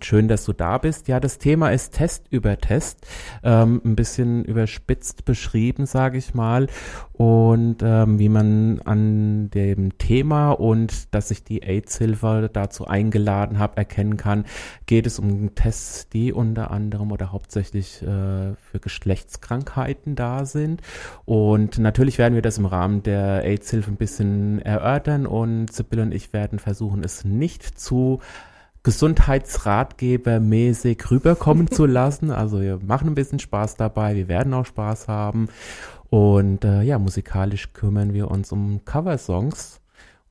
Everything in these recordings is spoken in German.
Schön, dass du da bist. Ja, das Thema ist Test über Test. Ähm, ein bisschen überspitzt beschrieben, sage ich mal. Und ähm, wie man an dem Thema und dass ich die AIDS-Hilfe dazu eingeladen habe, erkennen kann, geht es um Tests, die unter anderem oder hauptsächlich äh, für Geschlechtskrankheiten da sind. Und natürlich werden wir das im Rahmen der AIDS-Hilfe ein bisschen erörtern und Sibylle und ich werden versuchen, es nicht zu Gesundheitsratgebermäßig rüberkommen zu lassen. Also wir machen ein bisschen Spaß dabei, wir werden auch Spaß haben. Und äh, ja, musikalisch kümmern wir uns um Coversongs.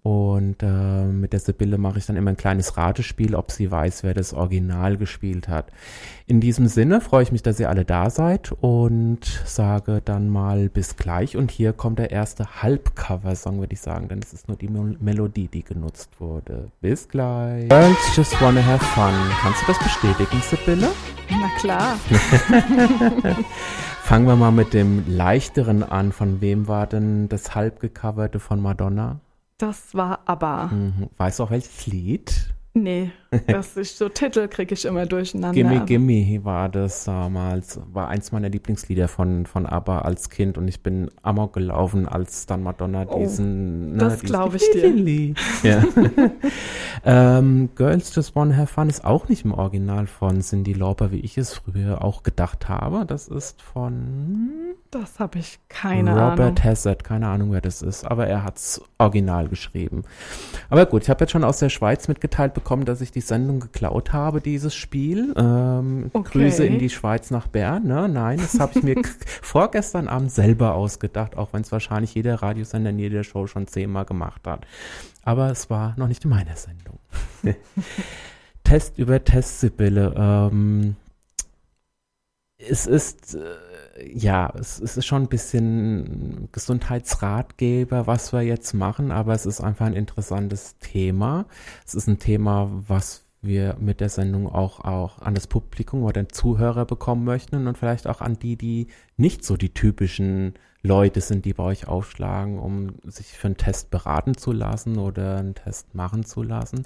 Und äh, mit der Sibylle mache ich dann immer ein kleines Ratespiel, ob sie weiß, wer das Original gespielt hat. In diesem Sinne freue ich mich, dass ihr alle da seid und sage dann mal bis gleich. Und hier kommt der erste Halbcover-Song, würde ich sagen, denn es ist nur die Mel Melodie, die genutzt wurde. Bis gleich. Girls just wanna have fun. Kannst du das bestätigen, Sibylle? Na klar. Fangen wir mal mit dem leichteren an. Von wem war denn das halbgecoverte von Madonna? Das war aber. Mhm. Weißt du auch welches Lied? Nee, das ist so Titel kriege ich immer durcheinander. Gimme Gimme war das damals, war eins meiner Lieblingslieder von, von ABBA als Kind und ich bin amok gelaufen, als dann Madonna oh, diesen. Ne, das glaube ich dir. Ja. ähm, Girls Just Wanna Have Fun ist auch nicht im Original von Cindy Lauper, wie ich es früher auch gedacht habe. Das ist von. Das habe ich keine Robert Ahnung. Robert Hazard, keine Ahnung, wer das ist, aber er hat es original geschrieben. Aber gut, ich habe jetzt schon aus der Schweiz mitgeteilt bekommen, dass ich die Sendung geklaut habe, dieses Spiel. Ähm, okay. Grüße in die Schweiz nach Bern. Ne? Nein, das habe ich mir vorgestern Abend selber ausgedacht, auch wenn es wahrscheinlich jeder Radiosender in jeder Show schon zehnmal gemacht hat. Aber es war noch nicht in meiner Sendung. Test über Test, Sibylle. Ähm, es ist, äh, ja, es, es, ist schon ein bisschen Gesundheitsratgeber, was wir jetzt machen, aber es ist einfach ein interessantes Thema. Es ist ein Thema, was wir mit der Sendung auch, auch an das Publikum oder den Zuhörer bekommen möchten und vielleicht auch an die, die nicht so die typischen Leute sind, die bei euch aufschlagen, um sich für einen Test beraten zu lassen oder einen Test machen zu lassen.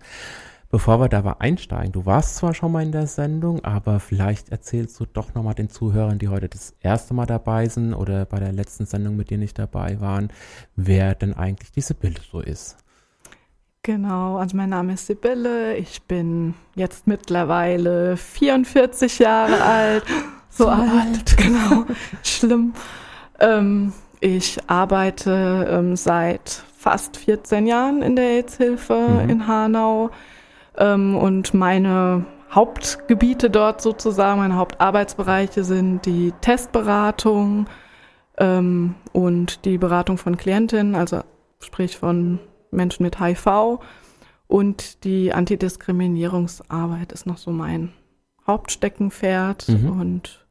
Bevor wir dabei einsteigen, du warst zwar schon mal in der Sendung, aber vielleicht erzählst du doch nochmal den Zuhörern, die heute das erste Mal dabei sind oder bei der letzten Sendung mit dir nicht dabei waren, wer denn eigentlich diese Sibylle so ist. Genau, also mein Name ist Sibylle, ich bin jetzt mittlerweile 44 Jahre alt. So, so alt. alt. Genau, schlimm. Ähm, ich arbeite ähm, seit fast 14 Jahren in der AIDS-Hilfe mhm. in Hanau ähm, und meine Hauptgebiete dort sozusagen, meine Hauptarbeitsbereiche sind die Testberatung ähm, und die Beratung von Klientinnen, also sprich von Menschen mit HIV und die Antidiskriminierungsarbeit ist noch so mein Hauptsteckenpferd mhm. und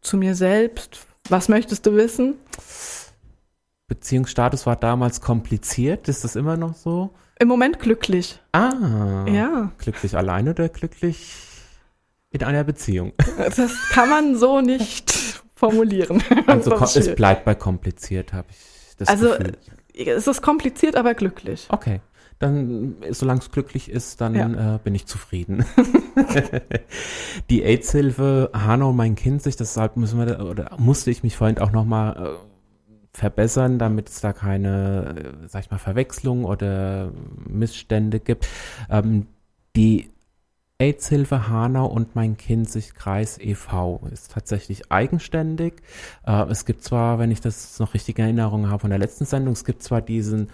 zu mir selbst. Was möchtest du wissen? Beziehungsstatus war damals kompliziert. Ist das immer noch so? Im Moment glücklich. Ah. Ja. Glücklich alleine oder glücklich in einer Beziehung? Das kann man so nicht formulieren. Also es bleibt bei kompliziert, habe ich das also, Gefühl. es ist kompliziert, aber glücklich. Okay. Dann, solange es glücklich ist, dann ja. äh, bin ich zufrieden. die AIDS-Hilfe Hanau mein Kind sich, deshalb müssen wir, oder musste ich mich vorhin auch nochmal äh, verbessern, damit es da keine, äh, sag ich mal, Verwechslung oder Missstände gibt. Ähm, die AIDS-Hilfe Hanau und mein Kind sich Kreis e.V. ist tatsächlich eigenständig. Äh, es gibt zwar, wenn ich das noch richtig in Erinnerung habe von der letzten Sendung, es gibt zwar diesen,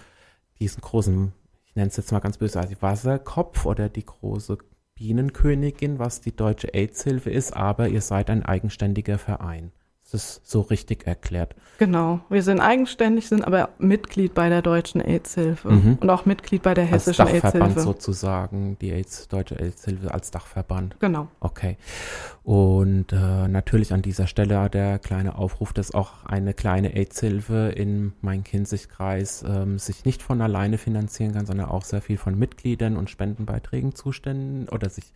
diesen großen, ich nenne es jetzt mal ganz böse, also Wasserkopf oder die große Bienenkönigin, was die deutsche AIDS-Hilfe ist, aber ihr seid ein eigenständiger Verein das so richtig erklärt. Genau. Wir sind eigenständig, sind aber Mitglied bei der Deutschen AIDS-Hilfe mhm. und auch Mitglied bei der Hessischen AIDS-Hilfe. Als Dachverband sozusagen, die AIDS, Deutsche AIDS-Hilfe als Dachverband. Genau. Okay. Und äh, natürlich an dieser Stelle der kleine Aufruf, dass auch eine kleine AIDS-Hilfe in Main-Kinzig-Kreis ähm, sich nicht von alleine finanzieren kann, sondern auch sehr viel von Mitgliedern und Spendenbeiträgen zuständig oder sich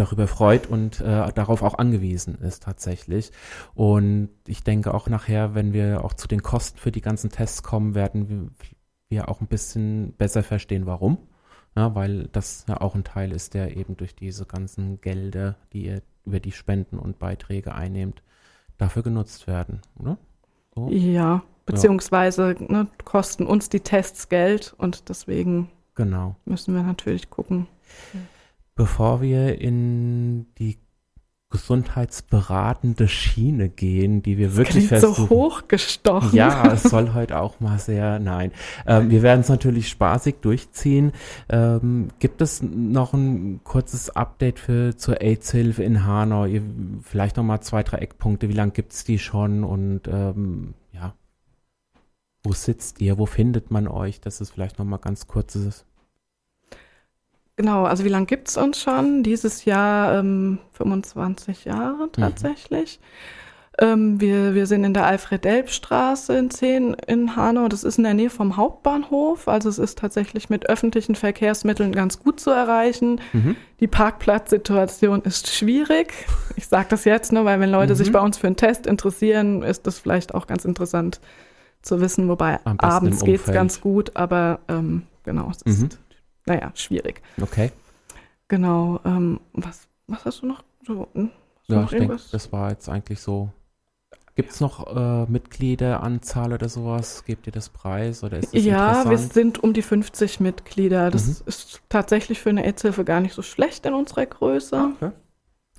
darüber freut und äh, darauf auch angewiesen ist tatsächlich. Und ich denke auch nachher, wenn wir auch zu den Kosten für die ganzen Tests kommen, werden wir, auch ein bisschen besser verstehen, warum. Ja, weil das ja auch ein Teil ist, der eben durch diese ganzen Gelder, die ihr über die Spenden und Beiträge einnehmt, dafür genutzt werden, oder? So? Ja, beziehungsweise ja. Ne, kosten uns die Tests Geld und deswegen genau. müssen wir natürlich gucken. Ja bevor wir in die gesundheitsberatende Schiene gehen, die wir das wirklich versuchen. so hochgestochen. Ja, es soll heute auch mal sehr, nein. Ähm, wir werden es natürlich spaßig durchziehen. Ähm, gibt es noch ein kurzes Update für zur AIDS-Hilfe in Hanau? Ihr, vielleicht noch mal zwei, drei Eckpunkte. Wie lange gibt es die schon? Und ähm, ja, wo sitzt ihr? Wo findet man euch? Das ist vielleicht noch mal ganz kurzes Genau, also wie lange gibt es uns schon? Dieses Jahr ähm, 25 Jahre mhm. tatsächlich. Mhm. Ähm, wir, wir sind in der Alfred-Delp-Straße in 10 in Hanau. Das ist in der Nähe vom Hauptbahnhof. Also es ist tatsächlich mit öffentlichen Verkehrsmitteln ganz gut zu erreichen. Mhm. Die Parkplatzsituation ist schwierig. Ich sage das jetzt nur, weil wenn Leute mhm. sich bei uns für einen Test interessieren, ist das vielleicht auch ganz interessant zu wissen. Wobei abends geht es ganz gut, aber ähm, genau, es ist mhm naja, schwierig. Okay. Genau. Ähm, was, was hast du noch? So, hm? ja, noch ich denke, das war jetzt eigentlich so. Gibt es noch äh, Mitgliederanzahl oder sowas? Gebt ihr das Preis oder ist das Ja, wir sind um die 50 Mitglieder. Das mhm. ist tatsächlich für eine AIDS-Hilfe gar nicht so schlecht in unserer Größe. Okay.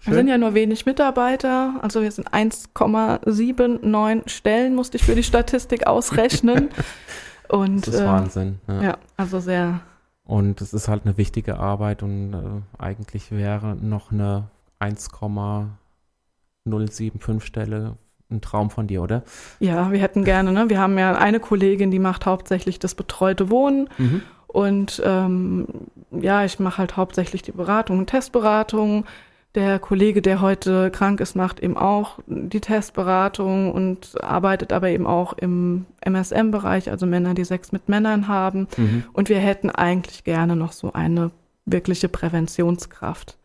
Wir sind ja nur wenig Mitarbeiter, also wir sind 1,79 Stellen, musste ich für die Statistik ausrechnen. Und, das ist äh, Wahnsinn. Ja. ja, also sehr, und es ist halt eine wichtige Arbeit und äh, eigentlich wäre noch eine 1,075 Stelle ein Traum von dir, oder? Ja, wir hätten gerne, ne? Wir haben ja eine Kollegin, die macht hauptsächlich das betreute Wohnen. Mhm. Und ähm, ja, ich mache halt hauptsächlich die Beratung und Testberatung. Der Kollege, der heute krank ist, macht eben auch die Testberatung und arbeitet aber eben auch im MSM-Bereich, also Männer, die Sex mit Männern haben. Mhm. Und wir hätten eigentlich gerne noch so eine wirkliche Präventionskraft,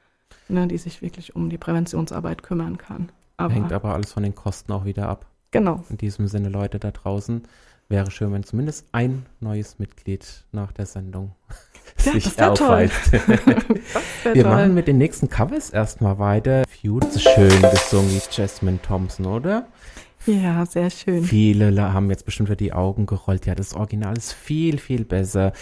ne, die sich wirklich um die Präventionsarbeit kümmern kann. Aber, Hängt aber alles von den Kosten auch wieder ab. Genau. In diesem Sinne, Leute da draußen, wäre schön, wenn zumindest ein neues Mitglied nach der Sendung ja, sich aufweist. Wir toll. machen mit den nächsten Covers erstmal weiter. Feud ist schön gesungen, wie Jasmine Thompson, oder? Ja, sehr schön. Viele haben jetzt bestimmt wieder die Augen gerollt. Ja, das Original ist viel, viel besser.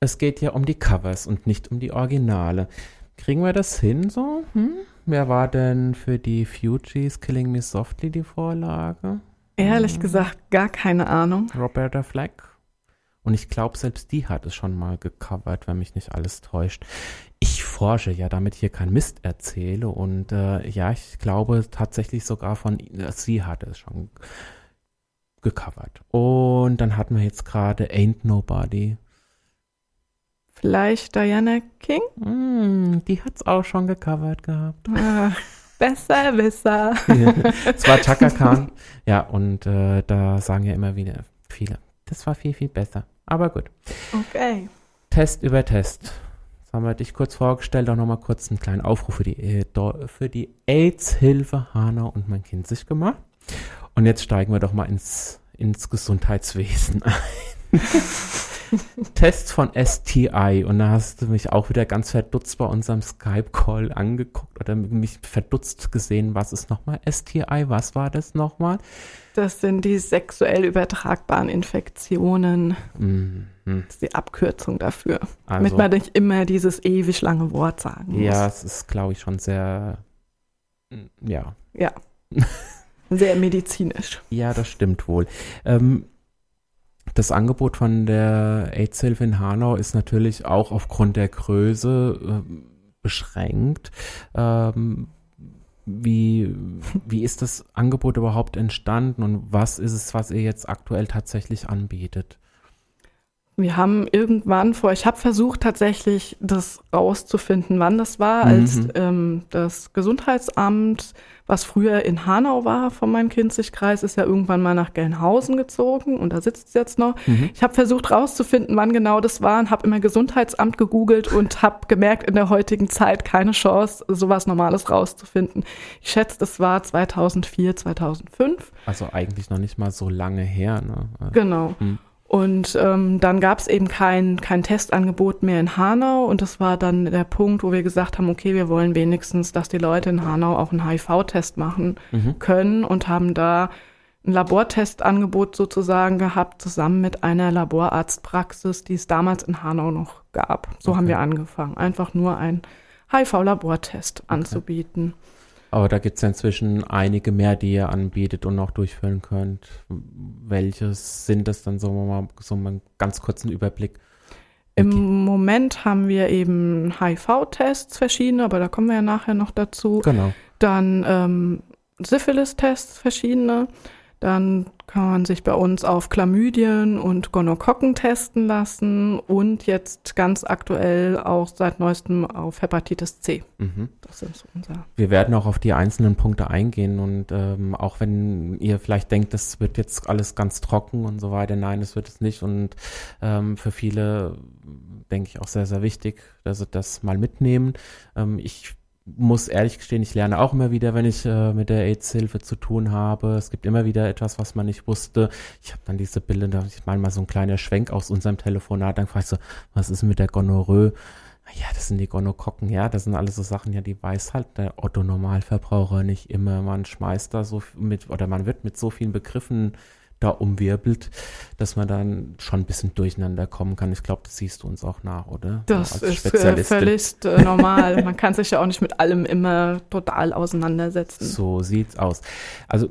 Es geht ja um die Covers und nicht um die Originale. Kriegen wir das hin so? Hm? Wer war denn für die Fugees Killing Me Softly die Vorlage? Ehrlich hm. gesagt, gar keine Ahnung. Roberta Flack? Und ich glaube, selbst die hat es schon mal gecovert, wenn mich nicht alles täuscht. Ich forsche ja, damit hier kein Mist erzähle. Und äh, ja, ich glaube tatsächlich sogar von, äh, sie hatte es schon gecovert. Und dann hatten wir jetzt gerade Ain't Nobody. Vielleicht Diana King? Mm, die es auch schon gecovert gehabt. Ach, besser, besser. Es war Chaka Khan. Ja, und äh, da sagen ja immer wieder viele, das war viel, viel besser. Aber gut. Okay. Test über Test. Jetzt haben wir dich kurz vorgestellt, auch nochmal kurz einen kleinen Aufruf für die, äh, für die AIDS-Hilfe Hanau und mein Kind sich gemacht. Und jetzt steigen wir doch mal ins, ins Gesundheitswesen ein. Tests von STI und da hast du mich auch wieder ganz verdutzt bei unserem Skype-Call angeguckt oder mich verdutzt gesehen, was ist nochmal STI, was war das nochmal? Das sind die sexuell übertragbaren Infektionen. Mhm. Das ist die Abkürzung dafür. Also, damit man nicht immer dieses ewig lange Wort sagen muss. Ja, es ist, glaube ich, schon sehr, ja. Ja. sehr medizinisch. Ja, das stimmt wohl. Ähm, das Angebot von der AIDS-Hilfe in Hanau ist natürlich auch aufgrund der Größe äh, beschränkt. Ähm, wie, wie ist das Angebot überhaupt entstanden und was ist es, was ihr jetzt aktuell tatsächlich anbietet? Wir haben irgendwann vor, ich habe versucht tatsächlich das rauszufinden, wann das war, mhm. als ähm, das Gesundheitsamt, was früher in Hanau war vom Main-Kinzig-Kreis, ist ja irgendwann mal nach Gelnhausen gezogen und da sitzt es jetzt noch. Mhm. Ich habe versucht rauszufinden, wann genau das war und habe immer Gesundheitsamt gegoogelt und habe gemerkt, in der heutigen Zeit keine Chance, sowas Normales rauszufinden. Ich schätze, das war 2004, 2005. Also eigentlich noch nicht mal so lange her. Ne? Genau. Mhm. Und ähm, dann gab es eben kein, kein Testangebot mehr in Hanau und das war dann der Punkt, wo wir gesagt haben, okay, wir wollen wenigstens, dass die Leute in Hanau auch einen HIV-Test machen mhm. können und haben da ein Labortestangebot sozusagen gehabt, zusammen mit einer Laborarztpraxis, die es damals in Hanau noch gab. So okay. haben wir angefangen, einfach nur einen HIV-Labortest okay. anzubieten. Aber da gibt es ja inzwischen einige mehr, die ihr anbietet und auch durchführen könnt. Welches sind das dann so mal so einen ganz kurzen Überblick? Im Moment haben wir eben HIV-Tests verschiedene, aber da kommen wir ja nachher noch dazu. Genau. Dann ähm, Syphilis-Tests verschiedene. Dann kann man sich bei uns auf Chlamydien und Gonokokken testen lassen und jetzt ganz aktuell auch seit neuestem auf Hepatitis C. Mhm. Das ist unser. Wir werden auch auf die einzelnen Punkte eingehen und ähm, auch wenn ihr vielleicht denkt, das wird jetzt alles ganz trocken und so weiter, nein, das wird es nicht und ähm, für viele denke ich auch sehr, sehr wichtig, dass sie das mal mitnehmen. Ähm, ich muss ehrlich gestehen, ich lerne auch immer wieder, wenn ich äh, mit der AIDS-Hilfe zu tun habe. Es gibt immer wieder etwas, was man nicht wusste. Ich habe dann diese Bilder, ich meine mal so ein kleiner Schwenk aus unserem Telefonat, dann frage ich so, was ist mit der Gonorrhoe? Ja, das sind die Gonokokken, ja, das sind alles so Sachen, ja, die weiß halt der Otto-Normalverbraucher nicht immer. Man schmeißt da so mit, oder man wird mit so vielen Begriffen da umwirbelt, dass man dann schon ein bisschen durcheinander kommen kann. Ich glaube, das siehst du uns auch nach, oder? Das ist äh, völlig äh, normal. man kann sich ja auch nicht mit allem immer total auseinandersetzen. So sieht's aus. Also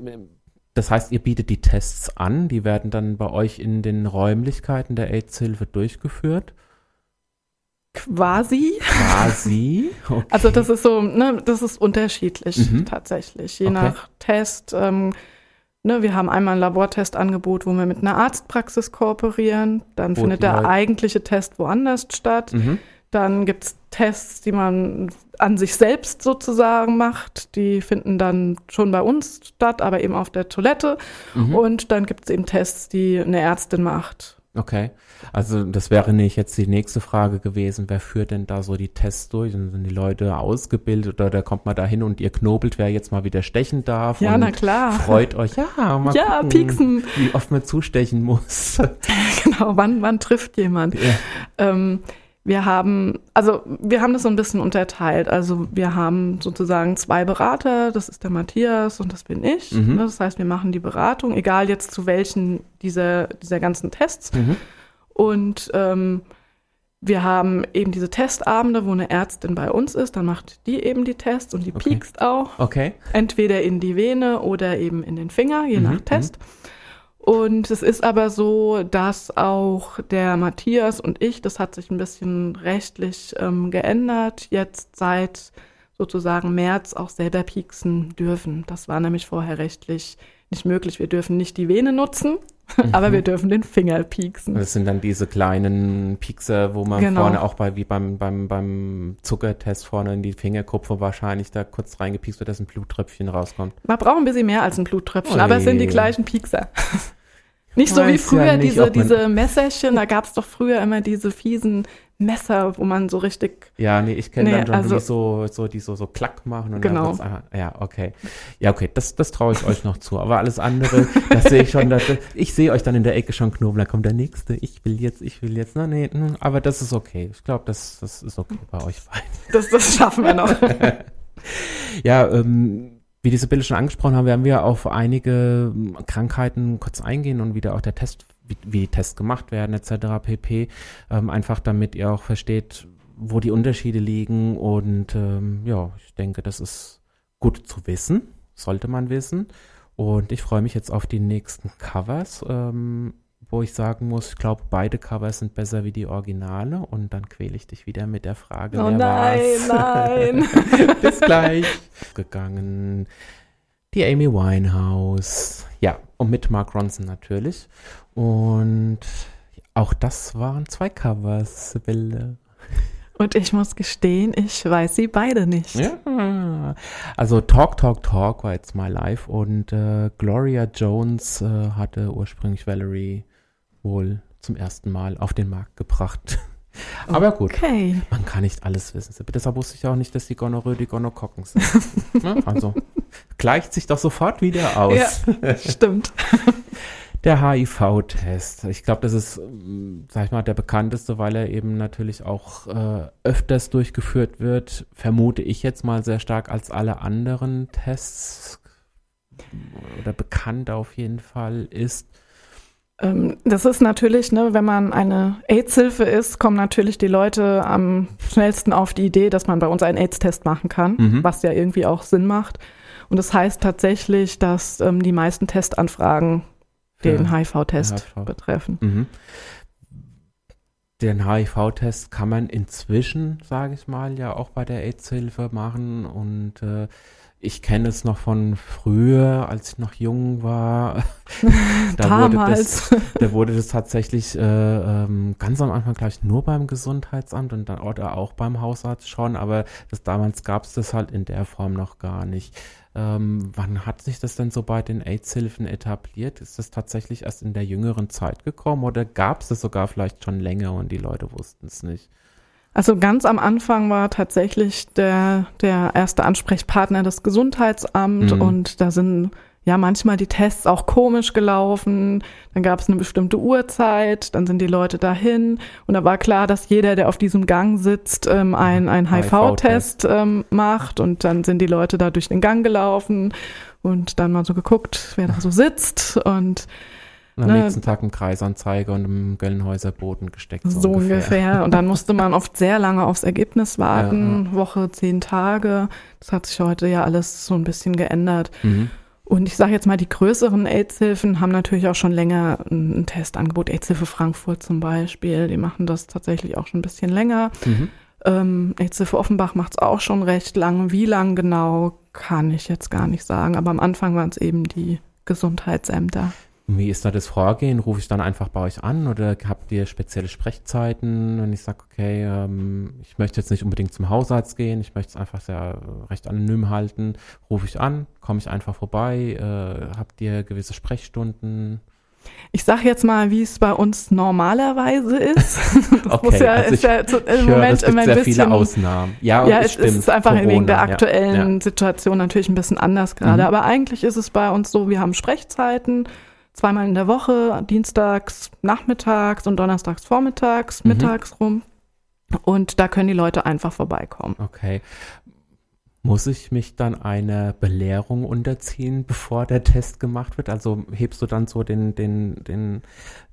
das heißt, ihr bietet die Tests an, die werden dann bei euch in den Räumlichkeiten der AIDS-Hilfe durchgeführt. Quasi. Quasi. Okay. Also das ist so, ne, das ist unterschiedlich mhm. tatsächlich. Je okay. nach Test ähm, Ne, wir haben einmal ein Labortestangebot, wo wir mit einer Arztpraxis kooperieren. Dann wo findet der eigentliche Test woanders statt. Mhm. Dann gibt es Tests, die man an sich selbst sozusagen macht. Die finden dann schon bei uns statt, aber eben auf der Toilette. Mhm. Und dann gibt es eben Tests, die eine Ärztin macht. Okay. Also das wäre nicht jetzt die nächste Frage gewesen, wer führt denn da so die Tests durch? Und sind die Leute ausgebildet oder da kommt man da hin und ihr knobelt, wer jetzt mal wieder stechen darf? Ja, na klar. Freut euch, ja, mal ja, gucken, pieksen. wie oft man zustechen muss. genau, wann, wann trifft jemand? Ja. Ähm, wir haben, also wir haben das so ein bisschen unterteilt. Also wir haben sozusagen zwei Berater, das ist der Matthias und das bin ich. Mhm. Das heißt, wir machen die Beratung, egal jetzt zu welchen dieser, dieser ganzen Tests. Mhm. Und ähm, wir haben eben diese Testabende, wo eine Ärztin bei uns ist, dann macht die eben die Tests und die okay. piekst auch. Okay. Entweder in die Vene oder eben in den Finger, je mhm. nach Test. Mhm. Und es ist aber so, dass auch der Matthias und ich, das hat sich ein bisschen rechtlich ähm, geändert, jetzt seit sozusagen März auch selber pieksen dürfen. Das war nämlich vorher rechtlich nicht möglich. Wir dürfen nicht die Vene nutzen, mhm. aber wir dürfen den Finger pieksen. Das sind dann diese kleinen Piekser, wo man genau. vorne auch bei, wie beim, beim, beim Zuckertest vorne in die Fingerkuppe wahrscheinlich da kurz reingepiekst wird, dass ein Bluttröpfchen rauskommt. Man braucht ein bisschen mehr als ein Bluttröpfchen, Oi. aber es sind die gleichen Piekser. Nicht so wie früher ja nicht, diese, diese Messerchen, da gab es doch früher immer diese fiesen Messer, wo man so richtig. Ja, nee, ich kenne nee, dann schon, also, die so, so, die so, so klack machen und genau. dann einfach, ja, okay. Ja, okay, das, das traue ich euch noch zu. Aber alles andere, das sehe ich schon, das, ich sehe euch dann in der Ecke schon knobeln, da kommt der nächste, ich will jetzt, ich will jetzt, na, nee, hm, aber das ist okay. Ich glaube, das, das ist okay bei euch beiden. Das, das schaffen wir noch. ja, ähm, wie die Sibylle schon angesprochen haben, werden wir auf einige hm, Krankheiten kurz eingehen und wieder auch der Test, wie, wie Tests gemacht werden, etc. pp. Ähm, einfach damit ihr auch versteht, wo die Unterschiede liegen. Und ähm, ja, ich denke, das ist gut zu wissen, sollte man wissen. Und ich freue mich jetzt auf die nächsten Covers. Ähm, wo ich sagen muss, ich glaube, beide Covers sind besser wie die Originale und dann quäle ich dich wieder mit der Frage, oh wer nein, war's? nein. Bis gleich. Gegangen. Die Amy Winehouse. Ja, und mit Mark Ronson natürlich. Und auch das waren zwei Covers, Sibylle. Und ich muss gestehen, ich weiß sie beide nicht. Ja. Also Talk, Talk, Talk war jetzt mal live und äh, Gloria Jones äh, hatte ursprünglich Valerie wohl zum ersten Mal auf den Markt gebracht. Aber gut, okay. man kann nicht alles wissen. Deshalb wusste ich auch nicht, dass die Gonorrhoe die Gonokokken sind. Ne? also gleicht sich doch sofort wieder aus. Ja, stimmt. Der HIV-Test. Ich glaube, das ist, mm, sag ich mal, der bekannteste, weil er eben natürlich auch äh, öfters durchgeführt wird, vermute ich jetzt mal sehr stark als alle anderen Tests oder bekannt auf jeden Fall ist. Ähm, das ist natürlich, ne, wenn man eine AIDS-Hilfe ist, kommen natürlich die Leute am schnellsten auf die Idee, dass man bei uns einen AIDS-Test machen kann, mhm. was ja irgendwie auch Sinn macht. Und das heißt tatsächlich, dass ähm, die meisten Testanfragen den HIV-Test HIV. betreffen. Mhm. Den HIV-Test kann man inzwischen, sage ich mal, ja auch bei der AIDS-Hilfe machen und äh, ich kenne es noch von früher, als ich noch jung war. da, Damals. Wurde das, da wurde das tatsächlich äh, ähm, ganz am Anfang gleich nur beim Gesundheitsamt und dann oder auch beim Hausarzt schon, aber das, damals gab es das halt in der Form noch gar nicht. Ähm, wann hat sich das denn so bei den AIDS-Hilfen etabliert? Ist das tatsächlich erst in der jüngeren Zeit gekommen oder gab es das sogar vielleicht schon länger und die Leute wussten es nicht? Also ganz am Anfang war tatsächlich der, der erste Ansprechpartner das Gesundheitsamt mhm. und da sind ja manchmal die Tests auch komisch gelaufen. Dann gab es eine bestimmte Uhrzeit, dann sind die Leute dahin und da war klar, dass jeder, der auf diesem Gang sitzt, ähm, ein, ein HIV-Test ähm, macht und dann sind die Leute da durch den Gang gelaufen und dann mal so geguckt, wer da so sitzt und und am ne, nächsten Tag im Kreisanzeiger und im Göllenhäuser Boden gesteckt. So, so ungefähr. ungefähr. Und dann musste man oft sehr lange aufs Ergebnis warten, ja, ja. Woche, zehn Tage. Das hat sich heute ja alles so ein bisschen geändert. Mhm. Und ich sage jetzt mal, die größeren AIDS-Hilfen haben natürlich auch schon länger ein Testangebot. AIDS-Hilfe Frankfurt zum Beispiel, die machen das tatsächlich auch schon ein bisschen länger. Mhm. Ähm, AIDS-Hilfe Offenbach macht es auch schon recht lang. Wie lang genau, kann ich jetzt gar nicht sagen. Aber am Anfang waren es eben die Gesundheitsämter. Wie ist da das Vorgehen? Rufe ich dann einfach bei euch an oder habt ihr spezielle Sprechzeiten? Wenn ich sage, okay, ähm, ich möchte jetzt nicht unbedingt zum Hausarzt gehen, ich möchte es einfach sehr recht anonym halten, rufe ich an, komme ich einfach vorbei, äh, habt ihr gewisse Sprechstunden? Ich sage jetzt mal, wie es bei uns normalerweise ist. okay, ja, also ich, ja zu, im Moment höre, es gibt sehr bisschen, viele Ausnahmen. Ja, ja es, stimmt, ist einfach Corona, wegen der aktuellen ja, Situation natürlich ein bisschen anders gerade. Mhm. Aber eigentlich ist es bei uns so, wir haben Sprechzeiten zweimal in der Woche, dienstags nachmittags und donnerstags vormittags, mhm. mittags rum. Und da können die Leute einfach vorbeikommen. Okay. Muss ich mich dann einer Belehrung unterziehen, bevor der Test gemacht wird? Also hebst du dann so den, den, den,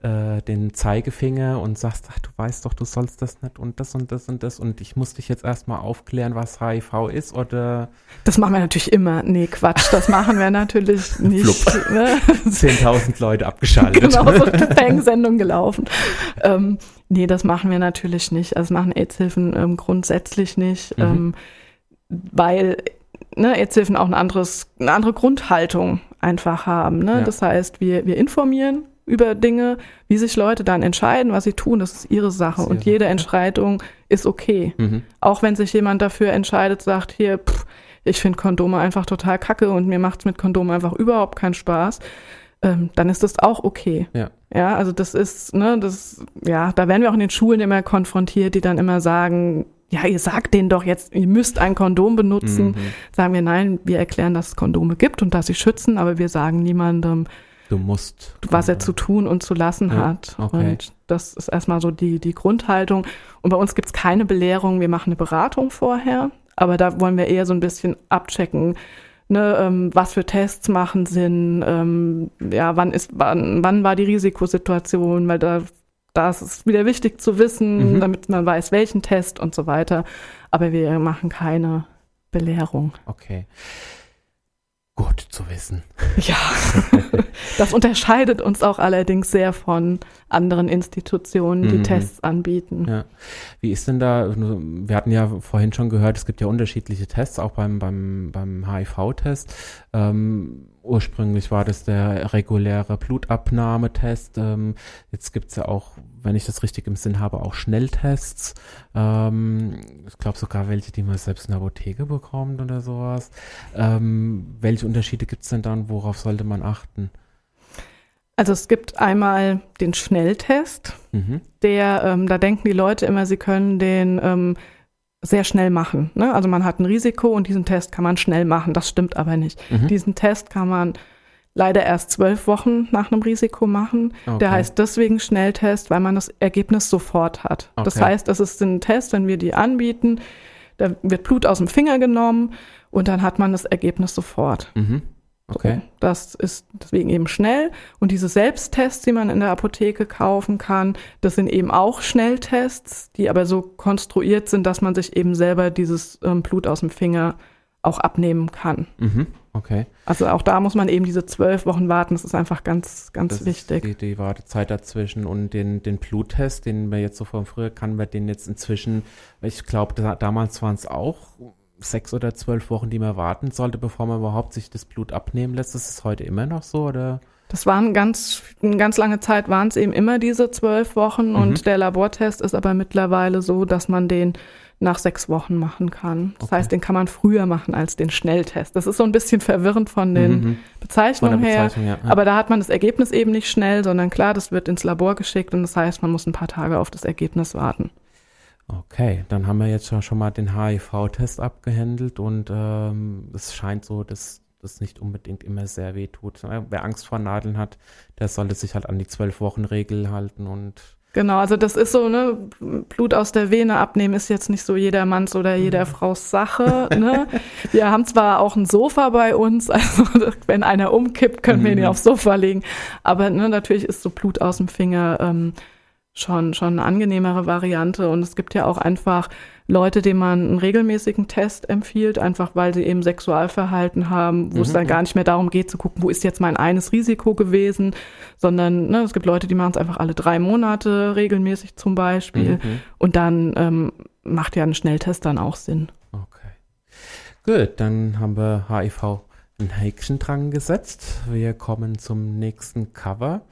äh, den Zeigefinger und sagst, ach, du weißt doch, du sollst das nicht und das und das und das und ich muss dich jetzt erstmal aufklären, was HIV ist oder? Das machen wir natürlich immer. Nee, Quatsch, das machen wir natürlich nicht. Ne? 10.000 Leute abgeschaltet. genau, so eine Fangsendung gelaufen. Ähm, nee, das machen wir natürlich nicht. Also das machen AIDS-Hilfen ähm, grundsätzlich nicht. Mhm. Ähm, weil ne, Aidshilfen auch ein anderes, eine andere Grundhaltung einfach haben. Ne? Ja. Das heißt, wir, wir informieren über Dinge, wie sich Leute dann entscheiden, was sie tun, das ist ihre Sache. Ist und jede Entscheidung ist okay. Mhm. Auch wenn sich jemand dafür entscheidet, sagt, hier, pff, ich finde Kondome einfach total kacke und mir macht es mit Kondomen einfach überhaupt keinen Spaß, ähm, dann ist das auch okay. Ja. ja, also das ist, ne, das, ja, da werden wir auch in den Schulen immer konfrontiert, die dann immer sagen, ja, ihr sagt denen doch jetzt, ihr müsst ein Kondom benutzen. Mhm. Sagen wir, nein, wir erklären, dass es Kondome gibt und dass sie schützen, aber wir sagen niemandem, du musst, was er zu tun und zu lassen ja, hat. Okay. Und das ist erstmal so die, die Grundhaltung. Und bei uns gibt es keine Belehrung, wir machen eine Beratung vorher, aber da wollen wir eher so ein bisschen abchecken, Ne, ähm, was für Tests machen Sinn, ähm, ja, wann ist, wann, wann war die Risikosituation, weil da das ist wieder wichtig zu wissen, mhm. damit man weiß, welchen Test und so weiter. Aber wir machen keine Belehrung. Okay. Gut zu wissen. Ja, das unterscheidet uns auch allerdings sehr von anderen Institutionen, die mhm. Tests anbieten. Ja. Wie ist denn da, wir hatten ja vorhin schon gehört, es gibt ja unterschiedliche Tests, auch beim, beim, beim HIV-Test. Ähm, ursprünglich war das der reguläre Blutabnahmetest. Ähm, jetzt gibt's ja auch, wenn ich das richtig im Sinn habe, auch Schnelltests. Ähm, ich glaube sogar welche, die man selbst in der Apotheke bekommt oder sowas. Ähm, welche Unterschiede gibt's denn dann? Worauf sollte man achten? Also es gibt einmal den Schnelltest, mhm. der, ähm, da denken die Leute immer, sie können den ähm, sehr schnell machen. Ne? Also man hat ein Risiko und diesen Test kann man schnell machen. Das stimmt aber nicht. Mhm. Diesen Test kann man leider erst zwölf Wochen nach einem Risiko machen. Okay. Der heißt deswegen Schnelltest, weil man das Ergebnis sofort hat. Okay. Das heißt, es ist ein Test, wenn wir die anbieten, da wird Blut aus dem Finger genommen und dann hat man das Ergebnis sofort. Mhm. Okay. So, das ist deswegen eben schnell. Und diese Selbsttests, die man in der Apotheke kaufen kann, das sind eben auch Schnelltests, die aber so konstruiert sind, dass man sich eben selber dieses ähm, Blut aus dem Finger auch abnehmen kann. Mhm. Okay. Also auch da muss man eben diese zwölf Wochen warten. Das ist einfach ganz, ganz das wichtig. Die, die, Wartezeit dazwischen und den, den Bluttest, den wir jetzt so von früher kann, wir den jetzt inzwischen, ich glaube, da, damals waren es auch sechs oder zwölf Wochen, die man warten sollte, bevor man überhaupt sich das Blut abnehmen lässt. Ist es heute immer noch so oder? Das waren ganz, eine ganz lange Zeit waren es eben immer diese zwölf Wochen mhm. und der Labortest ist aber mittlerweile so, dass man den nach sechs Wochen machen kann. Das okay. heißt, den kann man früher machen als den Schnelltest. Das ist so ein bisschen verwirrend von den mhm. Bezeichnungen von Bezeichnung, her. Ja. Aber da hat man das Ergebnis eben nicht schnell, sondern klar, das wird ins Labor geschickt und das heißt, man muss ein paar Tage auf das Ergebnis warten. Okay, dann haben wir jetzt schon mal den HIV-Test abgehandelt und ähm, es scheint so, dass das nicht unbedingt immer sehr weh tut. Wer Angst vor Nadeln hat, der sollte sich halt an die Zwölf-Wochen-Regel halten und Genau, also das ist so, ne, Blut aus der Vene abnehmen ist jetzt nicht so jedermanns oder jeder mhm. Frau's Sache, ne. Wir haben zwar auch ein Sofa bei uns, also wenn einer umkippt, können wir ihn mhm. aufs Sofa legen, aber ne, natürlich ist so Blut aus dem Finger ähm, schon, schon eine angenehmere Variante. Und es gibt ja auch einfach Leute, denen man einen regelmäßigen Test empfiehlt, einfach weil sie eben Sexualverhalten haben, wo mhm. es dann gar nicht mehr darum geht zu gucken, wo ist jetzt mein eines Risiko gewesen, sondern ne, es gibt Leute, die machen es einfach alle drei Monate regelmäßig zum Beispiel. Mhm. Und dann ähm, macht ja ein Schnelltest dann auch Sinn. Okay. Gut, dann haben wir HIV ein Häkchen dran gesetzt. Wir kommen zum nächsten Cover.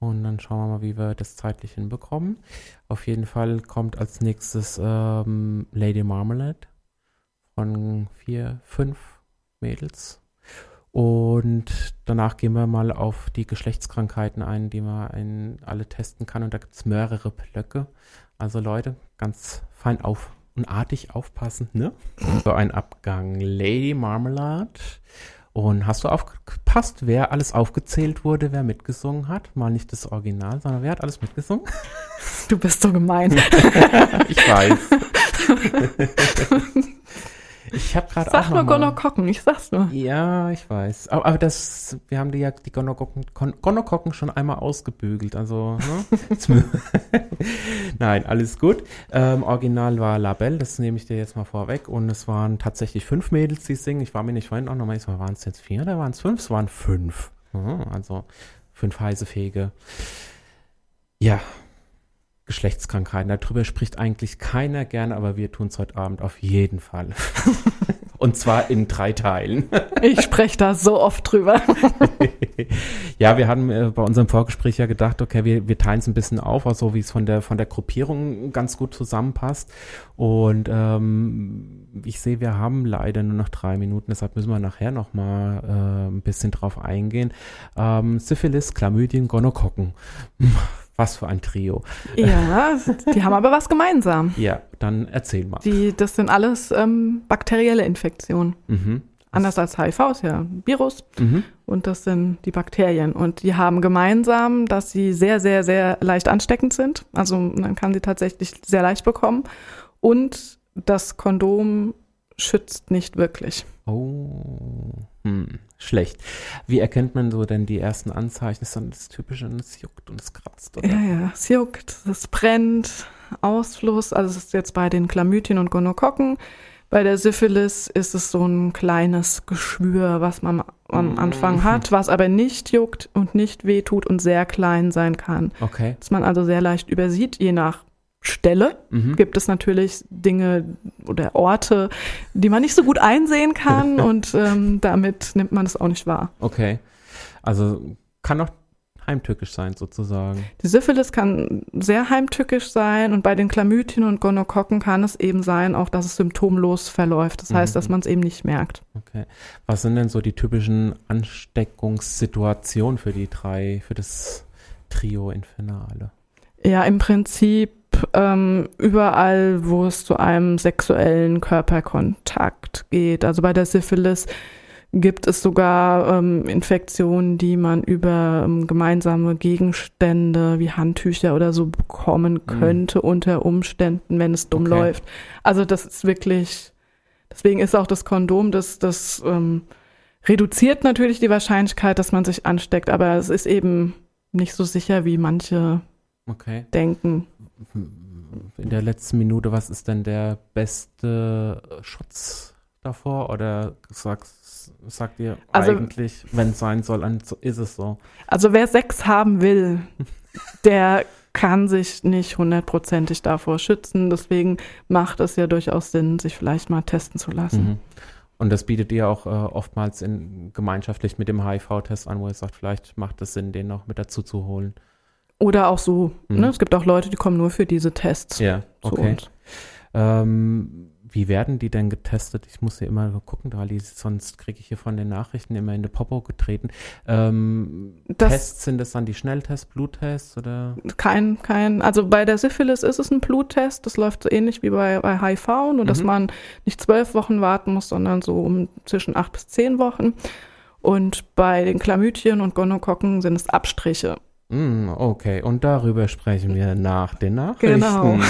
Und dann schauen wir mal, wie wir das zeitlich hinbekommen. Auf jeden Fall kommt als nächstes ähm, Lady Marmalade von vier, fünf Mädels. Und danach gehen wir mal auf die Geschlechtskrankheiten ein, die man in alle testen kann. Und da gibt es mehrere Blöcke. Also Leute, ganz fein auf und artig aufpassen, ne? So ein Abgang. Lady Marmalade und hast du aufgepasst, wer alles aufgezählt wurde, wer mitgesungen hat? Mal nicht das Original, sondern wer hat alles mitgesungen? Du bist so gemein. ich weiß. Ich habe gerade auch Sag nur Gonokokken, ich sag's nur. Ja, ich weiß. Aber, aber, das, wir haben die ja die Gonokokken, Gonokokken schon einmal ausgebügelt. Also, ne? Nein, alles gut. Ähm, Original war Labelle, das nehme ich dir jetzt mal vorweg. Und es waren tatsächlich fünf Mädels, die singen. Ich war mir nicht vorhin auch nochmal, waren es jetzt vier oder waren es fünf? Es waren fünf. also fünf heiße Fege. Ja, Geschlechtskrankheiten. Darüber spricht eigentlich keiner gerne, aber wir tun es heute Abend auf jeden Fall. Und zwar in drei Teilen. Ich spreche da so oft drüber. ja, wir haben äh, bei unserem Vorgespräch ja gedacht, okay, wir, wir teilen es ein bisschen auf, auch so wie es von der von der Gruppierung ganz gut zusammenpasst. Und ähm, ich sehe, wir haben leider nur noch drei Minuten, deshalb müssen wir nachher noch mal äh, ein bisschen drauf eingehen. Ähm, Syphilis, Chlamydien, Gonokokken. Was für ein Trio. Ja, die haben aber was gemeinsam. Ja, dann erzähl mal. Die, das sind alles ähm, bakterielle Infektionen. Mhm. Anders als HIV ist ja ein Virus mhm. und das sind die Bakterien. Und die haben gemeinsam, dass sie sehr, sehr, sehr leicht ansteckend sind. Also man kann sie tatsächlich sehr leicht bekommen. Und das Kondom schützt nicht wirklich. Oh, hm, schlecht. Wie erkennt man so denn die ersten Anzeichen? Ist dann das Typische, es juckt und es kratzt, oder? Ja, ja, es juckt, es brennt, Ausfluss, also es ist jetzt bei den Chlamydien und Gonokokken. Bei der Syphilis ist es so ein kleines Geschwür, was man am mhm. Anfang hat, was aber nicht juckt und nicht wehtut und sehr klein sein kann. Okay. Das man also sehr leicht übersieht, je nach Stelle mhm. gibt es natürlich Dinge oder Orte, die man nicht so gut einsehen kann und ähm, damit nimmt man es auch nicht wahr. Okay. Also kann auch heimtückisch sein sozusagen. Die Syphilis kann sehr heimtückisch sein und bei den Chlamydien und Gonokokken kann es eben sein, auch dass es symptomlos verläuft. Das heißt, mhm. dass man es eben nicht merkt. Okay. Was sind denn so die typischen Ansteckungssituationen für die drei, für das Trio Infernale? Ja, im Prinzip ähm, überall, wo es zu einem sexuellen Körperkontakt geht. Also bei der Syphilis gibt es sogar ähm, Infektionen, die man über ähm, gemeinsame Gegenstände wie Handtücher oder so bekommen mhm. könnte mhm. unter Umständen, wenn es dumm okay. läuft. Also das ist wirklich, deswegen ist auch das Kondom, das, das ähm, reduziert natürlich die Wahrscheinlichkeit, dass man sich ansteckt, aber es ist eben nicht so sicher, wie manche okay. denken. In der letzten Minute, was ist denn der beste Schutz davor? Oder sagst sagt ihr also, eigentlich, wenn es sein soll, dann ist es so. Also wer Sex haben will, der kann sich nicht hundertprozentig davor schützen. Deswegen macht es ja durchaus Sinn, sich vielleicht mal testen zu lassen. Mhm. Und das bietet ihr auch äh, oftmals in, gemeinschaftlich mit dem HIV-Test an, wo ihr sagt, vielleicht macht es Sinn, den noch mit dazu zu holen. Oder auch so. Mhm. Ne? Es gibt auch Leute, die kommen nur für diese Tests. Ja, okay. Ähm, wie werden die denn getestet? Ich muss hier immer gucken, Dali, sonst kriege ich hier von den Nachrichten immer in die Popo getreten. Ähm, Tests sind das dann die Schnelltests, Bluttests oder? Kein, kein. Also bei der Syphilis ist es ein Bluttest. Das läuft so ähnlich wie bei, bei HIV, nur mhm. dass man nicht zwölf Wochen warten muss, sondern so um zwischen acht bis zehn Wochen. Und bei den Chlamydien und Gonokokken sind es Abstriche. Mm, okay, und darüber sprechen wir nach den Nachrichten. Genau.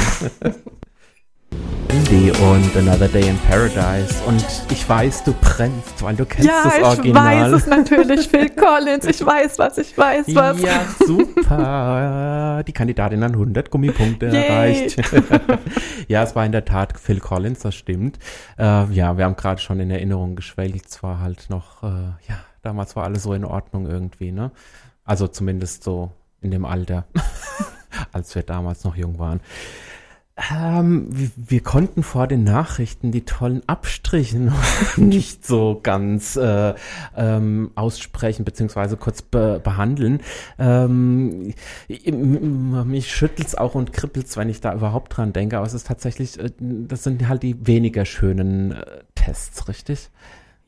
Andy und Another Day in Paradise. Und ich weiß, du brennst, weil du kennst ja, das Original. Ja, ich weiß es natürlich. Phil Collins, ich weiß was, ich weiß was. Ja, super. Die Kandidatin an 100 Gummipunkte Yay. erreicht. ja, es war in der Tat Phil Collins, das stimmt. Äh, ja, wir haben gerade schon in Erinnerung geschwelgt. Es war halt noch, äh, ja, damals war alles so in Ordnung irgendwie, ne? Also zumindest so in dem Alter, als wir damals noch jung waren. Ähm, wir, konnten vor den Nachrichten die tollen Abstriche noch nicht so ganz äh, ähm, aussprechen beziehungsweise kurz be behandeln. Ähm, mich schüttelt's auch und kribbelt's, wenn ich da überhaupt dran denke. Aber es ist tatsächlich, äh, das sind halt die weniger schönen äh, Tests, richtig?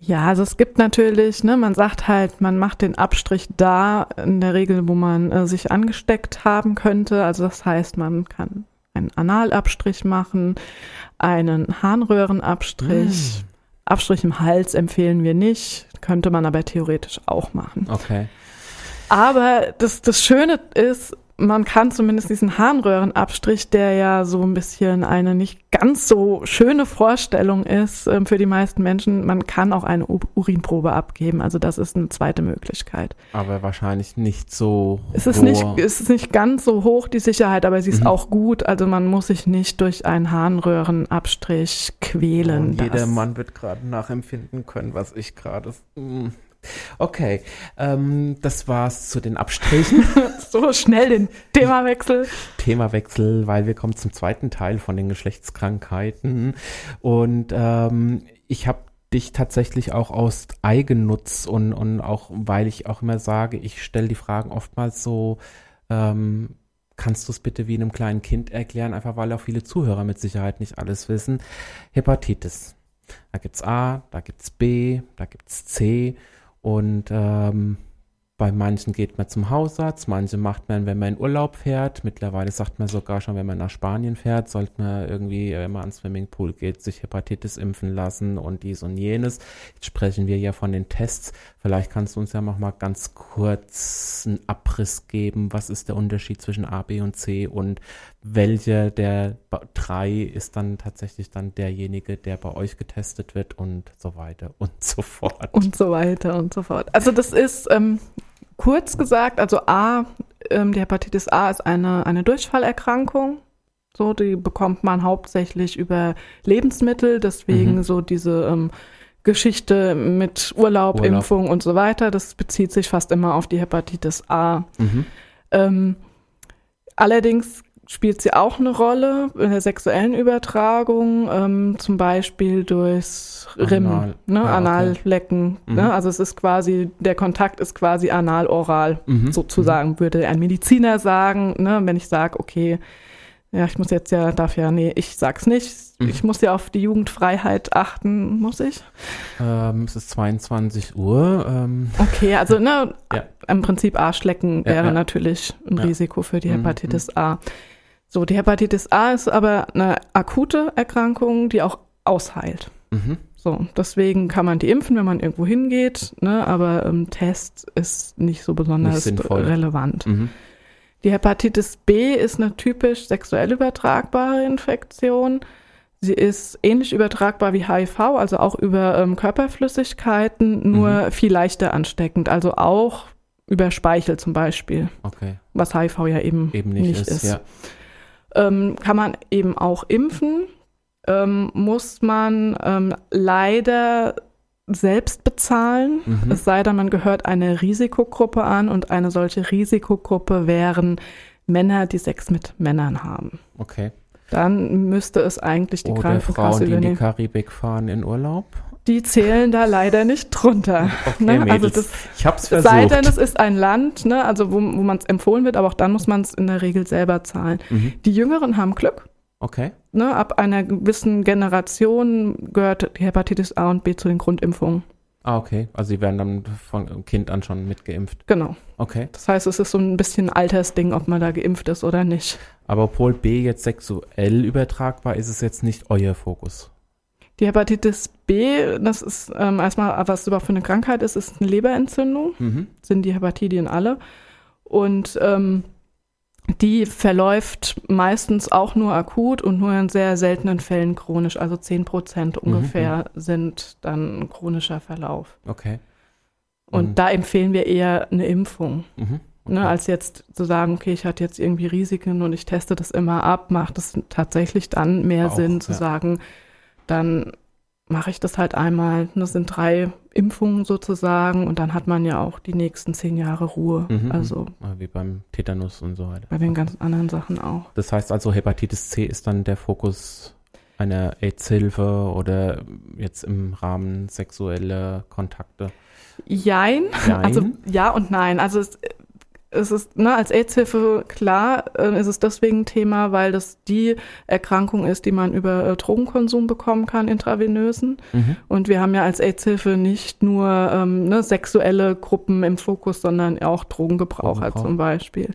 Ja, also es gibt natürlich, ne, man sagt halt, man macht den Abstrich da in der Regel, wo man äh, sich angesteckt haben könnte. Also das heißt, man kann einen Analabstrich machen, einen Harnröhrenabstrich. Mm. Abstrich im Hals empfehlen wir nicht, könnte man aber theoretisch auch machen. Okay. Aber das, das Schöne ist, man kann zumindest diesen Harnröhrenabstrich, der ja so ein bisschen eine nicht ganz so schöne Vorstellung ist äh, für die meisten Menschen, man kann auch eine U Urinprobe abgeben. Also das ist eine zweite Möglichkeit. Aber wahrscheinlich nicht so. Es ist nicht, es ist nicht ganz so hoch die Sicherheit, aber sie ist mhm. auch gut. Also man muss sich nicht durch einen Harnröhrenabstrich quälen. Oh, jeder Mann wird gerade nachempfinden können, was ich gerade. Okay, ähm, das war's zu den Abstrichen. so schnell den Themawechsel. Themawechsel, weil wir kommen zum zweiten Teil von den Geschlechtskrankheiten. Und ähm, ich habe dich tatsächlich auch aus Eigennutz und, und auch, weil ich auch immer sage, ich stelle die Fragen oftmals so, ähm, kannst du es bitte wie einem kleinen Kind erklären, einfach weil auch viele Zuhörer mit Sicherheit nicht alles wissen. Hepatitis. Da gibt's A, da gibt's B, da gibt's C und ähm, bei manchen geht man zum Hausarzt, manche macht man, wenn man in Urlaub fährt. Mittlerweile sagt man sogar schon, wenn man nach Spanien fährt, sollte man irgendwie, wenn man ans Swimmingpool geht, sich Hepatitis impfen lassen und dies und jenes. Jetzt sprechen wir ja von den Tests. Vielleicht kannst du uns ja noch mal ganz kurz einen Abriss geben. Was ist der Unterschied zwischen A, B und C und welcher der drei ist dann tatsächlich dann derjenige, der bei euch getestet wird und so weiter und so fort. Und so weiter und so fort. Also das ist ähm, kurz gesagt, also A, ähm, die Hepatitis A ist eine, eine Durchfallerkrankung. So, die bekommt man hauptsächlich über Lebensmittel, deswegen mhm. so diese ähm, Geschichte mit Urlaub, Urlaub, Impfung und so weiter. Das bezieht sich fast immer auf die Hepatitis A. Mhm. Ähm, allerdings spielt sie auch eine Rolle in der sexuellen Übertragung, ähm, zum Beispiel durchs Rim, Anal. ne, ja, Anallecken. Okay. Ne? Mhm. Also es ist quasi, der Kontakt ist quasi anal-oral, mhm. sozusagen, mhm. würde ein Mediziner sagen. Ne? Wenn ich sage, okay, ja, ich muss jetzt ja, darf ja, nee, ich sag's nicht. Mhm. Ich muss ja auf die Jugendfreiheit achten, muss ich? Ähm, es ist 22 Uhr. Ähm. Okay, also ne, ja. im Prinzip Arschlecken wäre ja. natürlich ein Risiko für die mhm, Hepatitis mhm. A. So, die Hepatitis A ist aber eine akute Erkrankung, die auch ausheilt. Mhm. So, deswegen kann man die impfen, wenn man irgendwo hingeht, ne, aber ähm, Test ist nicht so besonders nicht relevant. Mhm. Die Hepatitis B ist eine typisch sexuell übertragbare Infektion. Sie ist ähnlich übertragbar wie HIV, also auch über ähm, Körperflüssigkeiten, nur mhm. viel leichter ansteckend, also auch über Speichel zum Beispiel. Okay. Was HIV ja eben, eben nicht, nicht ist. ist. Ja ähm, kann man eben auch impfen. Ähm, muss man ähm, leider selbst bezahlen, mhm. es sei denn, man gehört einer Risikogruppe an und eine solche Risikogruppe wären Männer, die Sex mit Männern haben. Okay. Dann müsste es eigentlich die Oder Krankenkasse Frauen, die übernehmen. in die Karibik fahren in Urlaub? Die zählen da leider nicht drunter. Okay, ne? also das, ich hab's versucht. Sei denn, es ist ein Land, ne? also wo, wo man es empfohlen wird, aber auch dann muss man es in der Regel selber zahlen. Mhm. Die Jüngeren haben Glück. Okay. Ne? Ab einer gewissen Generation gehört die Hepatitis A und B zu den Grundimpfungen. Ah, okay. Also sie werden dann von Kind an schon mitgeimpft. Genau. Okay. Das heißt, es ist so ein bisschen ein Altersding, ob man da geimpft ist oder nicht. Aber obwohl B jetzt sexuell übertragbar ist, ist es jetzt nicht euer Fokus. Die Hepatitis B, das ist ähm, erstmal, was überhaupt für eine Krankheit ist, ist eine Leberentzündung. Mhm. Sind die Hepatidien alle. Und ähm, die verläuft meistens auch nur akut und nur in sehr seltenen Fällen chronisch. Also 10 Prozent mhm, ungefähr mhm. sind dann chronischer Verlauf. Okay. Und mhm. da empfehlen wir eher eine Impfung. Mhm. Okay. Ne, als jetzt zu sagen, okay, ich hatte jetzt irgendwie Risiken und ich teste das immer ab, macht es tatsächlich dann mehr auch, Sinn zu ja. sagen, dann mache ich das halt einmal. Das sind drei Impfungen sozusagen und dann hat man ja auch die nächsten zehn Jahre Ruhe. Mhm, also mhm. wie beim Tetanus und so weiter. Bei den ganzen anderen Sachen auch. Das heißt also, Hepatitis C ist dann der Fokus einer AIDS-Hilfe oder jetzt im Rahmen sexueller Kontakte? Jein. Jein. Also ja und nein. Also es, es ist, ne, als AIDS-Hilfe klar, äh, ist es deswegen Thema, weil das die Erkrankung ist, die man über äh, Drogenkonsum bekommen kann, intravenösen. Mhm. Und wir haben ja als AIDS-Hilfe nicht nur ähm, ne, sexuelle Gruppen im Fokus, sondern auch Drogengebraucher Drogengebrauch. zum Beispiel.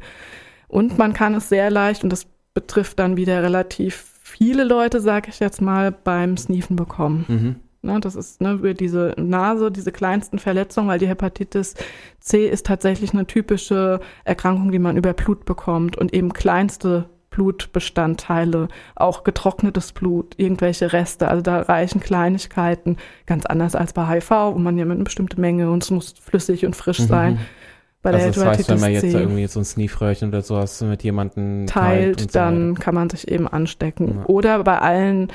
Und man kann es sehr leicht, und das betrifft dann wieder relativ viele Leute, sage ich jetzt mal, beim Sneefen bekommen. Mhm. Ne, das ist ne, über diese Nase, diese kleinsten Verletzungen, weil die Hepatitis C ist tatsächlich eine typische Erkrankung, die man über Blut bekommt und eben kleinste Blutbestandteile, auch getrocknetes Blut, irgendwelche Reste. Also da reichen Kleinigkeiten, ganz anders als bei HIV, wo man ja mit einer bestimmten Menge und es muss flüssig und frisch mhm. sein. Bei also das heißt, wenn man jetzt C irgendwie so ein Sneefröhrchen oder sowas mit jemandem teilt, teilt dann so kann man sich eben anstecken. Ja. Oder bei allen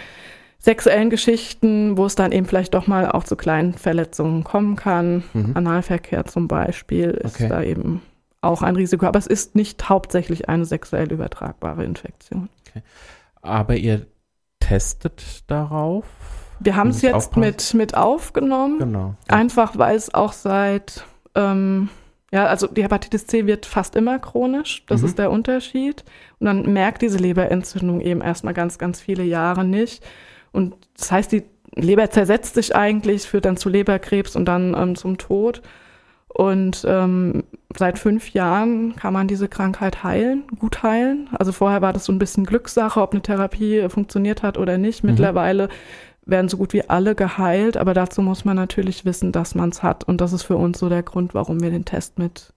sexuellen Geschichten, wo es dann eben vielleicht doch mal auch zu kleinen Verletzungen kommen kann. Mhm. Analverkehr zum Beispiel ist okay. da eben auch ein Risiko. Aber es ist nicht hauptsächlich eine sexuell übertragbare Infektion. Okay. Aber ihr testet darauf? Wir haben es jetzt mit, mit aufgenommen. Genau. Ja. Einfach weil es auch seit, ähm, ja, also die Hepatitis C wird fast immer chronisch. Das mhm. ist der Unterschied. Und dann merkt diese Leberentzündung eben erstmal ganz, ganz viele Jahre nicht. Und das heißt, die Leber zersetzt sich eigentlich, führt dann zu Leberkrebs und dann ähm, zum Tod. Und ähm, seit fünf Jahren kann man diese Krankheit heilen, gut heilen. Also vorher war das so ein bisschen Glückssache, ob eine Therapie funktioniert hat oder nicht. Mhm. Mittlerweile werden so gut wie alle geheilt, aber dazu muss man natürlich wissen, dass man es hat. Und das ist für uns so der Grund, warum wir den Test mit,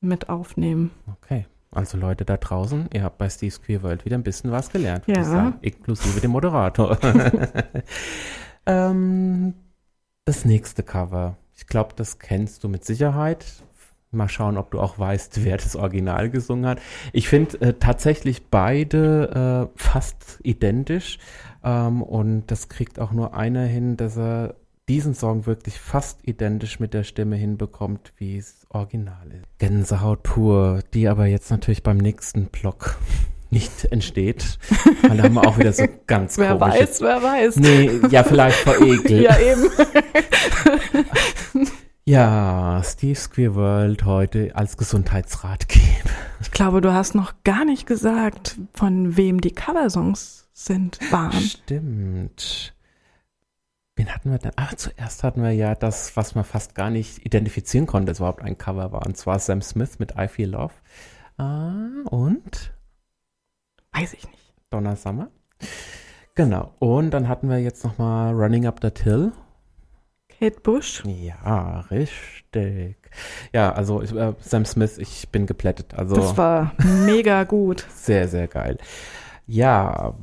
mit aufnehmen. Okay. Also Leute da draußen, ihr habt bei Steve's Queer World wieder ein bisschen was gelernt, ja. Sagen, inklusive dem Moderator. ähm, das nächste Cover. Ich glaube, das kennst du mit Sicherheit. Mal schauen, ob du auch weißt, wer das Original gesungen hat. Ich finde äh, tatsächlich beide äh, fast identisch. Ähm, und das kriegt auch nur einer hin, dass er diesen Song wirklich fast identisch mit der Stimme hinbekommt, wie es original ist. Gänsehaut pur, die aber jetzt natürlich beim nächsten Block nicht entsteht. Weil da haben wir auch wieder so ganz Wer weiß, wer weiß. Nee, ja, vielleicht vor Ekel. ja, eben. Ja, Steve's Queer World heute als Gesundheitsratgeber. Ich glaube, du hast noch gar nicht gesagt, von wem die Coversongs sind, waren. Stimmt. Wen hatten wir denn? Ah, zuerst hatten wir ja das, was man fast gar nicht identifizieren konnte, dass überhaupt ein Cover war. Und zwar Sam Smith mit I Feel Love. Ah, und? Weiß ich nicht. Donna Summer. Genau. Und dann hatten wir jetzt nochmal Running Up That Hill. Kate Bush. Ja, richtig. Ja, also äh, Sam Smith, ich bin geplättet. Also das war mega gut. Sehr, sehr geil. Ja,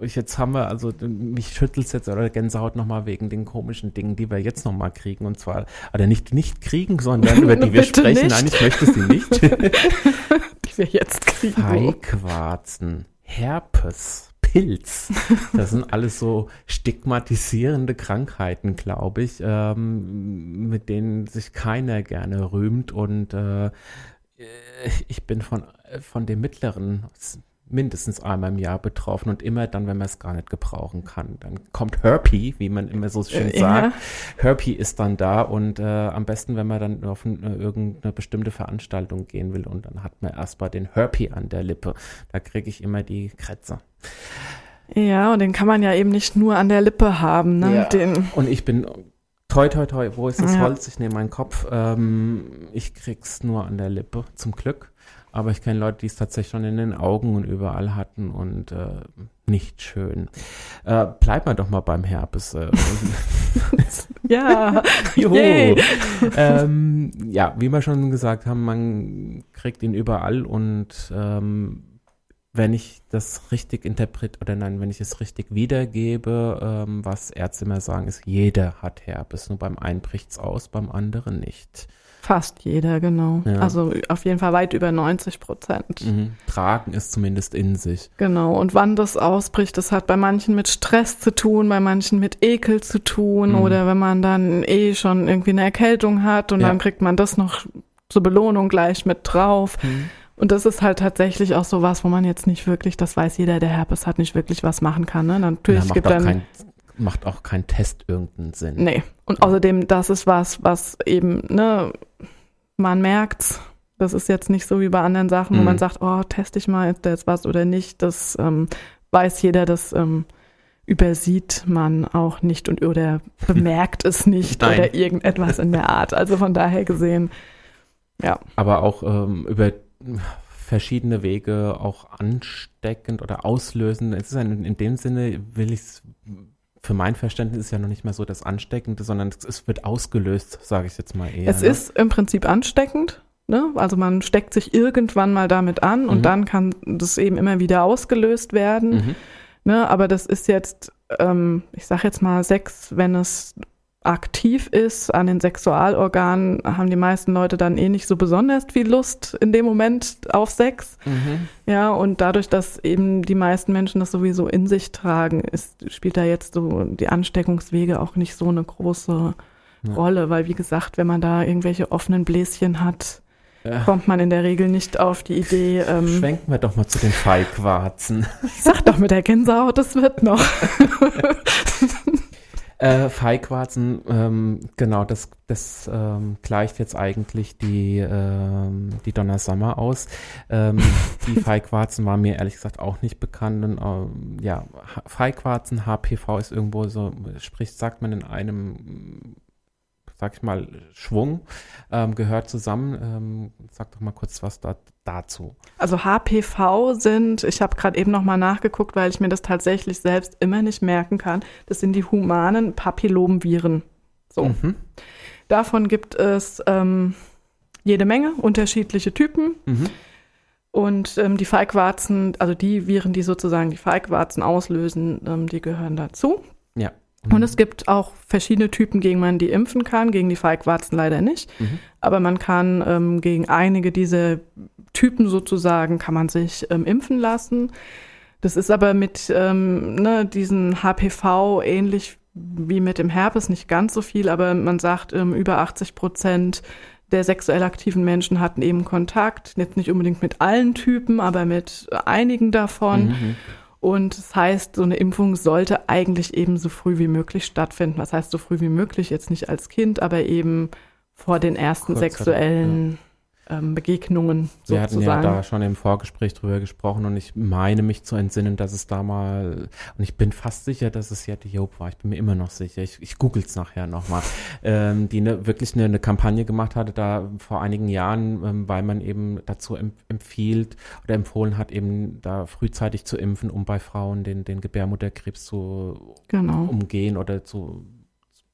jetzt haben wir, also mich schüttelt jetzt oder Gänsehaut nochmal wegen den komischen Dingen, die wir jetzt nochmal kriegen. Und zwar, oder nicht, nicht kriegen, sondern über die wir sprechen. Nicht. Nein, ich möchte sie nicht. die wir jetzt kriegen. Feiquarzen, Herpes, Pilz. Das sind alles so stigmatisierende Krankheiten, glaube ich, ähm, mit denen sich keiner gerne rühmt. Und äh, ich bin von, von dem mittleren mindestens einmal im Jahr betroffen und immer dann, wenn man es gar nicht gebrauchen kann. Dann kommt Herpy, wie man immer so schön Äh, sagt. ja. Herpy ist dann da und äh, am besten, wenn man dann auf ein, äh, irgendeine bestimmte Veranstaltung gehen will und dann hat man erstmal den Herpy an der Lippe. Da kriege ich immer die Krätze. Ja, und den kann man ja eben nicht nur an der Lippe haben, ne? Ja. Den, Und ich bin toi toi toi, wo ist das Ja. Holz? Ich nehme meinen Kopf. Ähm, ich krieg's nur an der Lippe, zum Glück. Aber ich kenne Leute, die es tatsächlich schon in den Augen und überall hatten und äh, nicht schön. Äh, bleib mal doch mal beim Herpes. Äh, ja. Juhu. Ähm, ja, wie wir schon gesagt haben, man kriegt ihn überall und ähm, wenn ich das richtig interpret oder nein, wenn ich es richtig wiedergebe, ähm, was Ärzte immer sagen, ist, jeder hat Herpes, nur beim einen bricht's aus, beim anderen nicht. Fast jeder, genau. Ja. Also auf jeden Fall weit über 90 Prozent. Mhm. Tragen ist zumindest in sich. Genau. Und wann das ausbricht, das hat bei manchen mit Stress zu tun, bei manchen mit Ekel zu tun Mhm. oder wenn man dann eh schon irgendwie eine Erkältung hat und Ja. dann kriegt man das noch zur Belohnung gleich mit drauf. Und das ist halt tatsächlich auch so was, wo man jetzt nicht wirklich, das weiß jeder, der Herpes hat, nicht wirklich was machen kann. Ne? Natürlich ja, macht, gibt auch dann kein, macht auch kein Test irgendeinen Sinn. Nee. Und außerdem, das ist was, was eben, ne, man merkt's. Das ist jetzt nicht so wie bei anderen Sachen, wo Mhm. man sagt, oh, teste ich mal, ist da jetzt was oder nicht. Das ähm, weiß jeder, das ähm, übersieht man auch nicht und oder bemerkt es nicht Nein. oder irgendetwas in der Art. Also von daher gesehen, ja. aber auch ähm, über verschiedene Wege auch ansteckend oder auslösend. Es ist ein, in dem Sinne will ich es für mein Verständnis ist ja noch nicht mehr so das Ansteckende, sondern es, wird ausgelöst, sage ich jetzt mal eher. es ne? ist im Prinzip ansteckend. Ne? Also man steckt sich irgendwann mal damit an und Mhm. dann kann das eben immer wieder ausgelöst werden. Mhm. Ne, aber das ist jetzt, ähm, ich sag jetzt mal Sex, wenn es aktiv ist an den Sexualorganen, haben die meisten Leute dann eh nicht so besonders viel Lust in dem Moment auf Sex. Mhm. Ja, und dadurch, dass eben die meisten Menschen das sowieso in sich tragen, ist, spielt da jetzt so die Ansteckungswege auch nicht so eine große Ja. Rolle, weil wie gesagt, wenn man da irgendwelche offenen Bläschen hat, Ja. kommt man in der Regel nicht auf die Idee, ähm, Schwenken wir doch mal zu den Feigwarzen. ich sag doch mit der Gänsehaut, das wird noch. Äh, Feigwarzen, ähm, genau, das, das ähm, gleicht jetzt eigentlich die, ähm, die Donna Summer aus. Ähm, die Feigwarzen waren mir ehrlich gesagt auch nicht bekannt. Und, ähm, ja, Feigwarzen, HPV ist irgendwo so, sprich, sagt man in einem, sag ich mal, Schwung, ähm, gehört zusammen. Ähm, sag doch mal kurz was da, dazu. Also HPV sind, ich habe gerade eben noch mal nachgeguckt, weil ich mir das tatsächlich selbst immer nicht merken kann. Das sind die humanen Papillomviren. So. Mhm. Davon gibt es ähm, jede Menge unterschiedliche Typen. Mhm. Und ähm, die Feigwarzen, also die Viren, die sozusagen die Feigwarzen auslösen, ähm, die gehören dazu. Mhm. Und es gibt auch verschiedene Typen, gegen man die impfen kann. Gegen die Feigwarzen leider nicht. Mhm. Aber man kann ähm, gegen einige dieser Typen sozusagen, kann man sich ähm, impfen lassen. Das ist aber mit ähm, ne, diesen HPV ähnlich wie mit dem Herpes nicht ganz so viel, aber man sagt, ähm, über 80 Prozent der sexuell aktiven Menschen hatten eben Kontakt, jetzt nicht unbedingt mit allen Typen, aber mit einigen davon. Mhm. Und das heißt, so eine Impfung sollte eigentlich eben so früh wie möglich stattfinden. Was heißt so früh wie möglich? Jetzt nicht als Kind, aber eben vor den ersten Kurz sexuellen ähm, Begegnungen sozusagen. Wir hatten ja da schon im Vorgespräch drüber gesprochen und ich meine mich zu entsinnen, dass es da mal, und ich bin fast sicher, dass es ja die Job war, ich bin mir immer noch sicher, ich, ich google es nachher nochmal, ähm, die ne, wirklich eine, eine Kampagne gemacht hatte, da vor einigen Jahren, ähm, weil man eben dazu empfiehlt oder empfohlen hat, eben da frühzeitig zu impfen, um bei Frauen den, den Gebärmutterkrebs zu genau. umgehen oder zu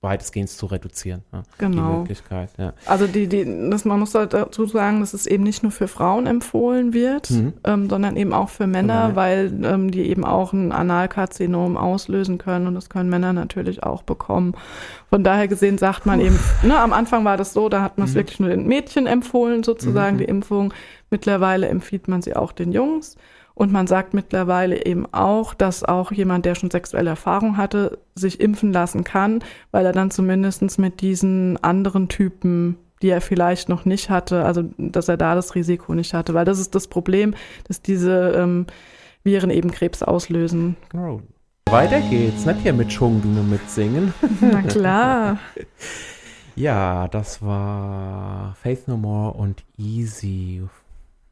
weitestgehend zu reduzieren. Ja, genau. Die Möglichkeit, ja. Also die, die, das, man muss dazu sagen, dass es eben nicht nur für Frauen empfohlen wird, mhm. ähm, sondern eben auch für Männer, für weil ähm, die eben auch ein Analkarzinom auslösen können und das können Männer natürlich auch bekommen. Von daher gesehen sagt man eben, ne, am Anfang war das so, da hat man es mhm. wirklich nur den Mädchen empfohlen, sozusagen mhm. die Impfung. Mittlerweile empfiehlt man sie auch den Jungs. Und man sagt mittlerweile eben auch, dass auch jemand, der schon sexuelle Erfahrung hatte, sich impfen lassen kann, weil er dann zumindest mit diesen anderen Typen, die er vielleicht noch nicht hatte, also dass er da das Risiko nicht hatte. Weil das ist das Problem, dass diese ähm, Viren eben Krebs auslösen. Genau. Weiter geht's, nicht hier mit Schunkeln und mit Singen. Na klar. ja, das war Faith No More und Easy.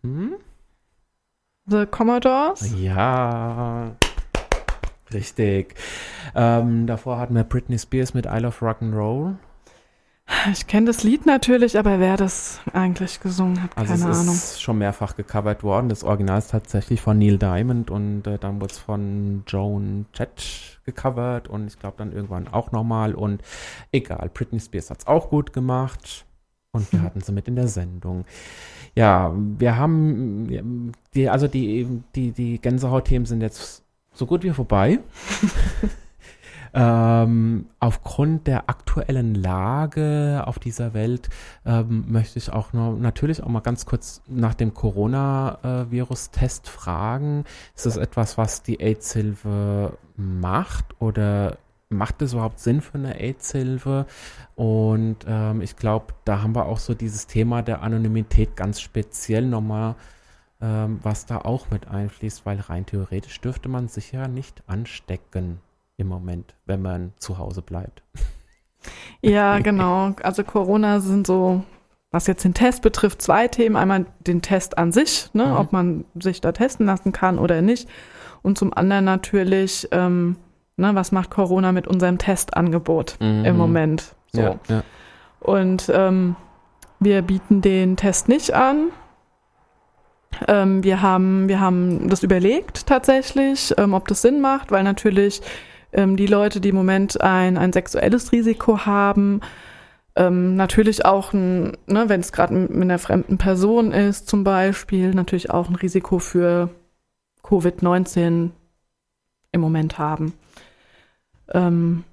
Hm? The Commodores? Ja, richtig. Ähm, davor hatten wir Britney Spears mit I Love Rock'n'Roll. Ich kenne das Lied natürlich, aber wer das eigentlich gesungen hat, also keine Ahnung. Es ist schon mehrfach gecovert worden. Das Original ist tatsächlich von Neil Diamond und äh, dann wurde es von Joan Jett gecovert und ich glaube dann irgendwann auch nochmal. Und egal, Britney Spears hat es auch gut gemacht und wir hm. hatten sie mit in der Sendung. Ja, wir haben, die, also die, die, die Gänsehaut-Themen sind jetzt so gut wie vorbei. ähm, aufgrund der aktuellen Lage auf dieser Welt ähm, möchte ich auch noch natürlich auch mal ganz kurz nach dem Coronavirus-Test fragen. Ist das etwas, was die AIDS-Hilfe macht oder macht es überhaupt Sinn für eine AIDS-Hilfe? Und ähm, ich glaube, da haben wir auch so dieses Thema der Anonymität ganz speziell nochmal, ähm, was da auch mit einfließt, weil rein theoretisch dürfte man sich ja nicht anstecken im Moment, wenn man zu Hause bleibt. Ja, genau. Also Corona sind so, was jetzt den Test betrifft, zwei Themen. Einmal den Test an sich, ne, mhm. ob man sich da testen lassen kann oder nicht. Und zum anderen natürlich, ähm, Ne, was macht Corona mit unserem Testangebot mhm. im Moment? So. Ja, ja. Und ähm, wir bieten den Test nicht an. Ähm, wir, haben, wir haben das überlegt tatsächlich, ähm, ob das Sinn macht, weil natürlich ähm, die Leute, die im Moment ein, ein sexuelles Risiko haben, ähm, natürlich auch, ein, ne, wenn es gerade mit einer fremden Person ist zum Beispiel, natürlich auch ein Risiko für Covid-19 im Moment haben. Ähm,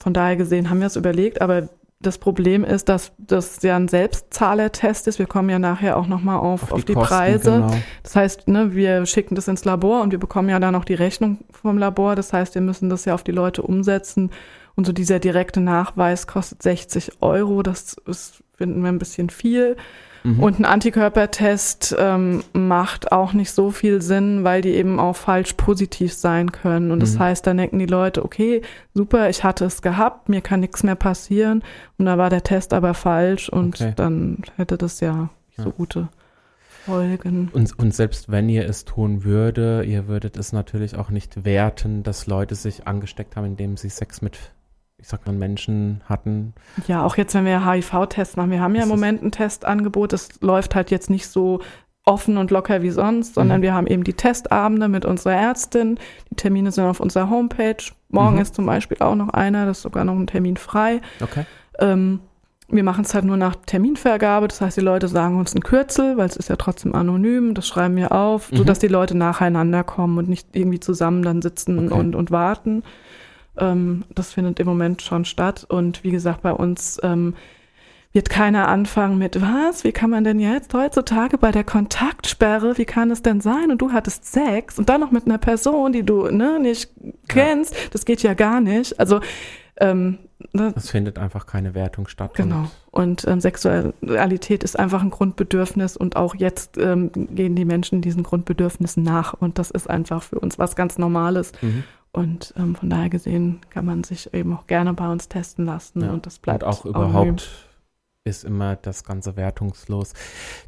von daher gesehen haben wir es überlegt, aber das Problem ist, dass das ja ein Selbstzahlertest ist. Wir kommen ja nachher auch nochmal auf, auf, auf die, die Kosten, Preise. Genau. Das heißt, ne, wir schicken das ins Labor und wir bekommen ja dann auch die Rechnung vom Labor. Das heißt, wir müssen das ja auf die Leute umsetzen. Und so dieser direkte Nachweis kostet 60 Euro. Das ist, finden wir ein bisschen viel. Mhm. Und ein Antikörpertest ähm, macht auch nicht so viel Sinn, weil die eben auch falsch positiv sein können. Und das mhm. heißt, dann denken die Leute, okay, super, ich hatte es gehabt, mir kann nichts mehr passieren. Und da war der Test aber falsch und okay. dann hätte das ja, ja. so gute Folgen. Und, und selbst wenn ihr es tun würde, ihr würdet es natürlich auch nicht werten, dass Leute sich angesteckt haben, indem sie Sex mit ich sag mal, Menschen hatten. Ja, auch jetzt, wenn wir HIV-Tests machen. Wir haben ja im Moment ein Testangebot. Das läuft halt jetzt nicht so offen und locker wie sonst, sondern mhm. wir haben eben die Testabende mit unserer Ärztin. Die Termine sind auf unserer Homepage. Morgen mhm. ist zum Beispiel auch noch einer, das ist sogar noch ein Termin frei. Okay. Ähm, wir machen es halt nur nach Terminvergabe. Das heißt, die Leute sagen uns ein Kürzel, weil es ist ja trotzdem anonym. Das schreiben wir auf, mhm. sodass die Leute nacheinander kommen und nicht irgendwie zusammen dann sitzen okay. und, und warten. Ähm, das findet im Moment schon statt. Und wie gesagt, bei uns ähm, wird keiner anfangen mit, was, wie kann man denn jetzt heutzutage bei der Kontaktsperre, wie kann es denn sein? Und du hattest Sex und dann noch mit einer Person, die du ne, nicht kennst. Ja. Das geht ja gar nicht. Also ähm, ne? Es findet einfach keine Wertung statt. Genau. Und ähm, Sexualität ist einfach ein Grundbedürfnis und auch jetzt ähm, gehen die Menschen diesen Grundbedürfnissen nach und das ist einfach für uns was ganz Normales. Mhm. Und ähm, von daher gesehen kann man sich eben auch gerne bei uns testen lassen ja. und das bleibt und auch überhaupt ist immer das Ganze wertungslos.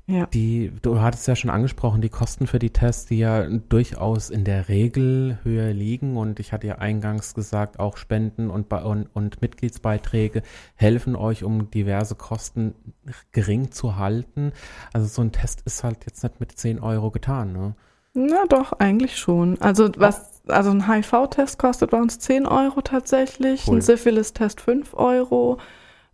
Ja. Die, du hattest ja schon angesprochen, die Kosten für die Tests, die ja durchaus in der Regel höher liegen. Und ich hatte ja eingangs gesagt, auch Spenden und, und, und Mitgliedsbeiträge helfen euch, um diverse Kosten gering zu halten. Also so ein Test ist halt jetzt nicht mit 10 Euro getan, ne? Na doch, eigentlich schon. Also was, also ein HIV-Test kostet bei uns 10 Euro tatsächlich, cool. ein Syphilis-Test 5 Euro.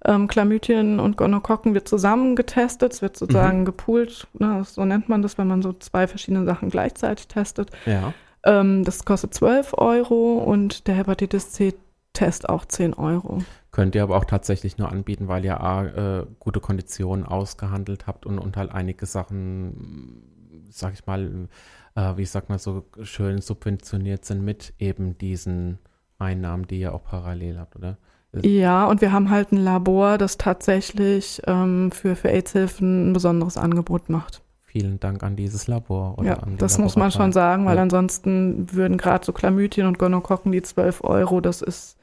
Ähm, Chlamydien und Gonokokken wird zusammen getestet, es wird sozusagen mhm. gepoolt, ne, so nennt man das, wenn man so zwei verschiedene Sachen gleichzeitig testet. Ja. Ähm, das kostet 12 Euro und der Hepatitis C-Test auch 10 Euro. Könnt ihr aber auch tatsächlich nur anbieten, weil ihr A, äh, gute Konditionen ausgehandelt habt und, und halt einige Sachen, sag ich mal, äh, wie sagt man so schön subventioniert sind mit eben diesen Einnahmen, die ihr auch parallel habt, oder? Ja, und wir haben halt ein Labor, das tatsächlich ähm, für, für AIDS-Hilfen ein besonderes Angebot macht. Vielen Dank an dieses Labor. ja, das muss man schon sagen, weil ja. ansonsten würden gerade so Chlamydien und Gonokokken die 12 Euro, das ist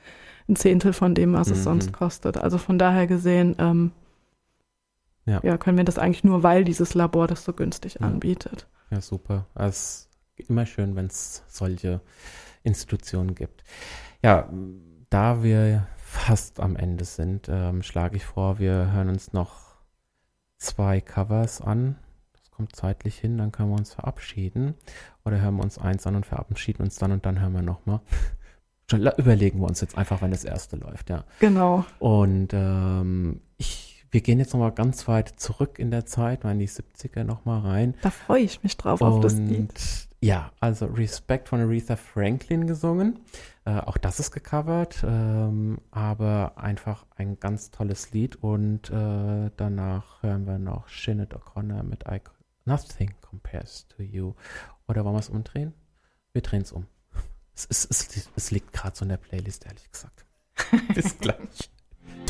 ein Zehntel von dem, was mhm. es sonst kostet. Also von daher gesehen, ähm, ja. ja. können wir das eigentlich nur, weil dieses Labor das so günstig ja. anbietet. Ja, super. Es ist immer schön, wenn es solche Institutionen gibt. Ja, da wir fast am Ende sind, ähm, schlage ich vor, wir hören uns noch zwei Covers an. Das kommt zeitlich hin, dann können wir uns verabschieden. Oder hören wir uns eins an und verabschieden uns dann und dann hören wir nochmal. Schon überlegen wir uns jetzt einfach, wenn das erste läuft, ja. Genau. Und ähm, ich, wir gehen jetzt nochmal ganz weit zurück in der Zeit, mal in die 70er nochmal rein. Da freue ich mich drauf und, auf das Lied. Ja, also Respect von Aretha Franklin gesungen. Äh, auch das ist gecovert, ähm, aber einfach ein ganz tolles Lied. Und äh, danach hören wir noch Shinnet O'Connor mit I Nothing Compares to You. Oder wollen wir es umdrehen? Wir drehen es um. Es, es, es, es liegt gerade so in der Playlist, ehrlich gesagt. Bis gleich.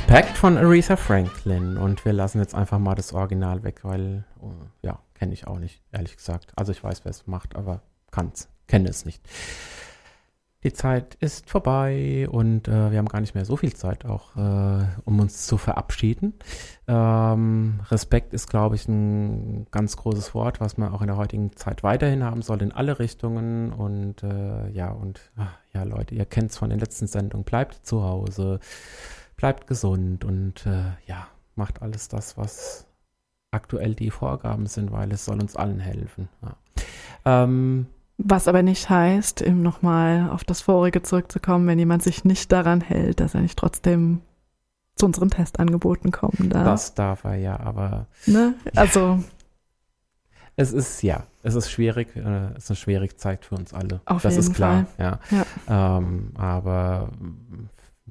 Pact von Aretha Franklin. Und wir lassen jetzt einfach mal das Original weg, weil, oh, ja, kenne ich auch nicht, ehrlich gesagt. Also ich weiß, wer es macht, aber kann es, kenne es nicht die Zeit ist vorbei und äh, wir haben gar nicht mehr so viel Zeit auch, äh, um uns zu verabschieden. Ähm, Respekt ist, glaube ich, ein ganz großes Wort, was man auch in der heutigen Zeit weiterhin haben soll, in alle Richtungen. Und äh, ja, und ach, ja, Leute, ihr kennt es von den letzten Sendungen, bleibt zu Hause, bleibt gesund und äh, ja, macht alles das, was aktuell die Vorgaben sind, weil es soll uns allen helfen. Ja. Ähm, was aber nicht heißt, eben nochmal auf das Vorige zurückzukommen, wenn jemand sich nicht daran hält, dass er nicht trotzdem zu unseren Testangeboten kommen darf. Das darf er ja, aber. Ne? Also. Es ist, ja, es ist schwierig, äh, es ist eine schwierige Zeit für uns alle. Auf das jeden ist klar, Fall. ja. ja. Ähm, aber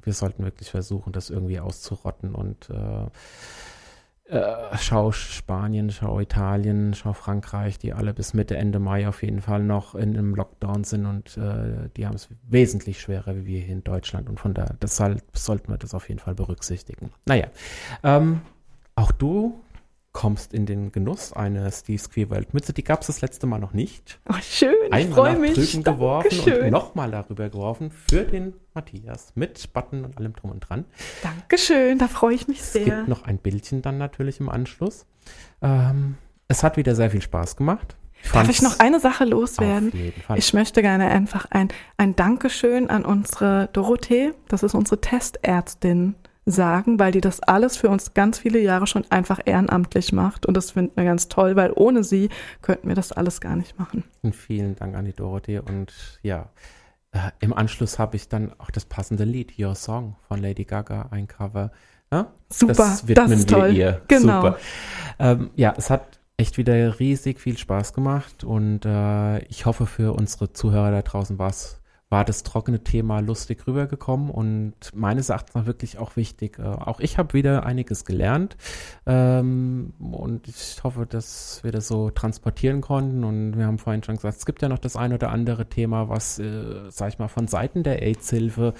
wir sollten wirklich versuchen, das irgendwie auszurotten und äh, äh, schau Spanien, schau Italien, schau Frankreich, die alle bis Mitte, Ende Mai auf jeden Fall noch in einem Lockdown sind und äh, die haben es wesentlich schwerer wie wir hier in Deutschland und von daher, deshalb sollten wir das auf jeden Fall berücksichtigen. Naja, ähm, auch du kommst in den Genuss einer Steve's Queerwelt Mütze. Die gab es das letzte Mal noch nicht. Oh, schön, Einmal ich freue mich. drüben geworfen und nochmal darüber geworfen für den Matthias mit Button und allem drum und dran. Dankeschön, da freue ich mich sehr. Es gibt noch ein Bildchen dann natürlich im Anschluss. Ähm, es hat wieder sehr viel Spaß gemacht. Darf ich noch eine Sache loswerden? Ich möchte gerne einfach ein, ein Dankeschön an unsere Dorothee, das ist unsere Testärztin, sagen, weil die das alles für uns ganz viele Jahre schon einfach ehrenamtlich macht. Und das finden wir ganz toll, weil ohne sie könnten wir das alles gar nicht machen. Und vielen Dank an die Dorothee. Und ja, äh, im Anschluss habe ich dann auch das passende Lied, Your Song von Lady Gaga, ein Cover. Ja? Super, das, widmen das ist wir toll. Ihr. Genau. Super. Ähm, ja, es hat echt wieder riesig viel Spaß gemacht und äh, ich hoffe für unsere Zuhörer da draußen war es war das trockene Thema lustig rübergekommen und meines Erachtens nach wirklich auch wichtig. Äh, auch ich habe wieder einiges gelernt ähm, und ich hoffe, dass wir das so transportieren konnten. Und wir haben vorhin schon gesagt, es gibt ja noch das ein oder andere Thema, was, äh, sag ich mal, von Seiten der AIDS-Hilfe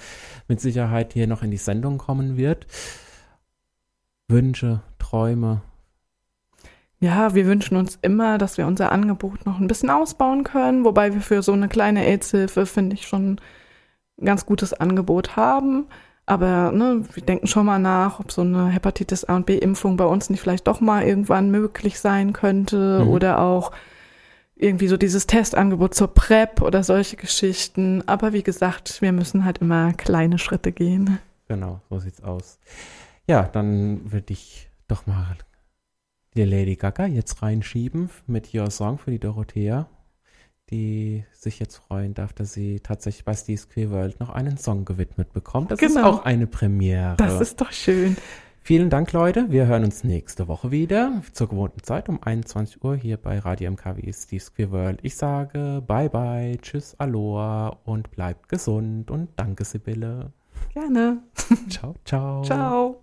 mit Sicherheit hier noch in die Sendung kommen wird. Wünsche, Träume, ja, wir wünschen uns immer, dass wir unser Angebot noch ein bisschen ausbauen können, wobei wir für so eine kleine AIDS-Hilfe, finde ich, schon ein ganz gutes Angebot haben. Aber ne, wir denken schon mal nach, ob so eine Hepatitis A und B-Impfung bei uns nicht vielleicht doch mal irgendwann möglich sein könnte mhm. oder auch irgendwie so dieses Testangebot zur PrEP oder solche Geschichten. Aber wie gesagt, wir müssen halt immer kleine Schritte gehen. Genau, so sieht's aus. Ja, dann würde ich doch mal die Lady Gaga jetzt reinschieben mit Your Song für die Dorothea, die sich jetzt freuen darf, dass sie tatsächlich bei Steve's Queer World noch einen Song gewidmet bekommt. Das genau. ist auch eine Premiere. Das ist doch schön. Vielen Dank, Leute. Wir hören uns nächste Woche wieder zur gewohnten Zeit um 21 Uhr hier bei Radio MKW Steve's Queer World. Ich sage bye bye, tschüss, aloha und bleibt gesund und danke, Sibylle. Gerne. Ciao, ciao. Ciao.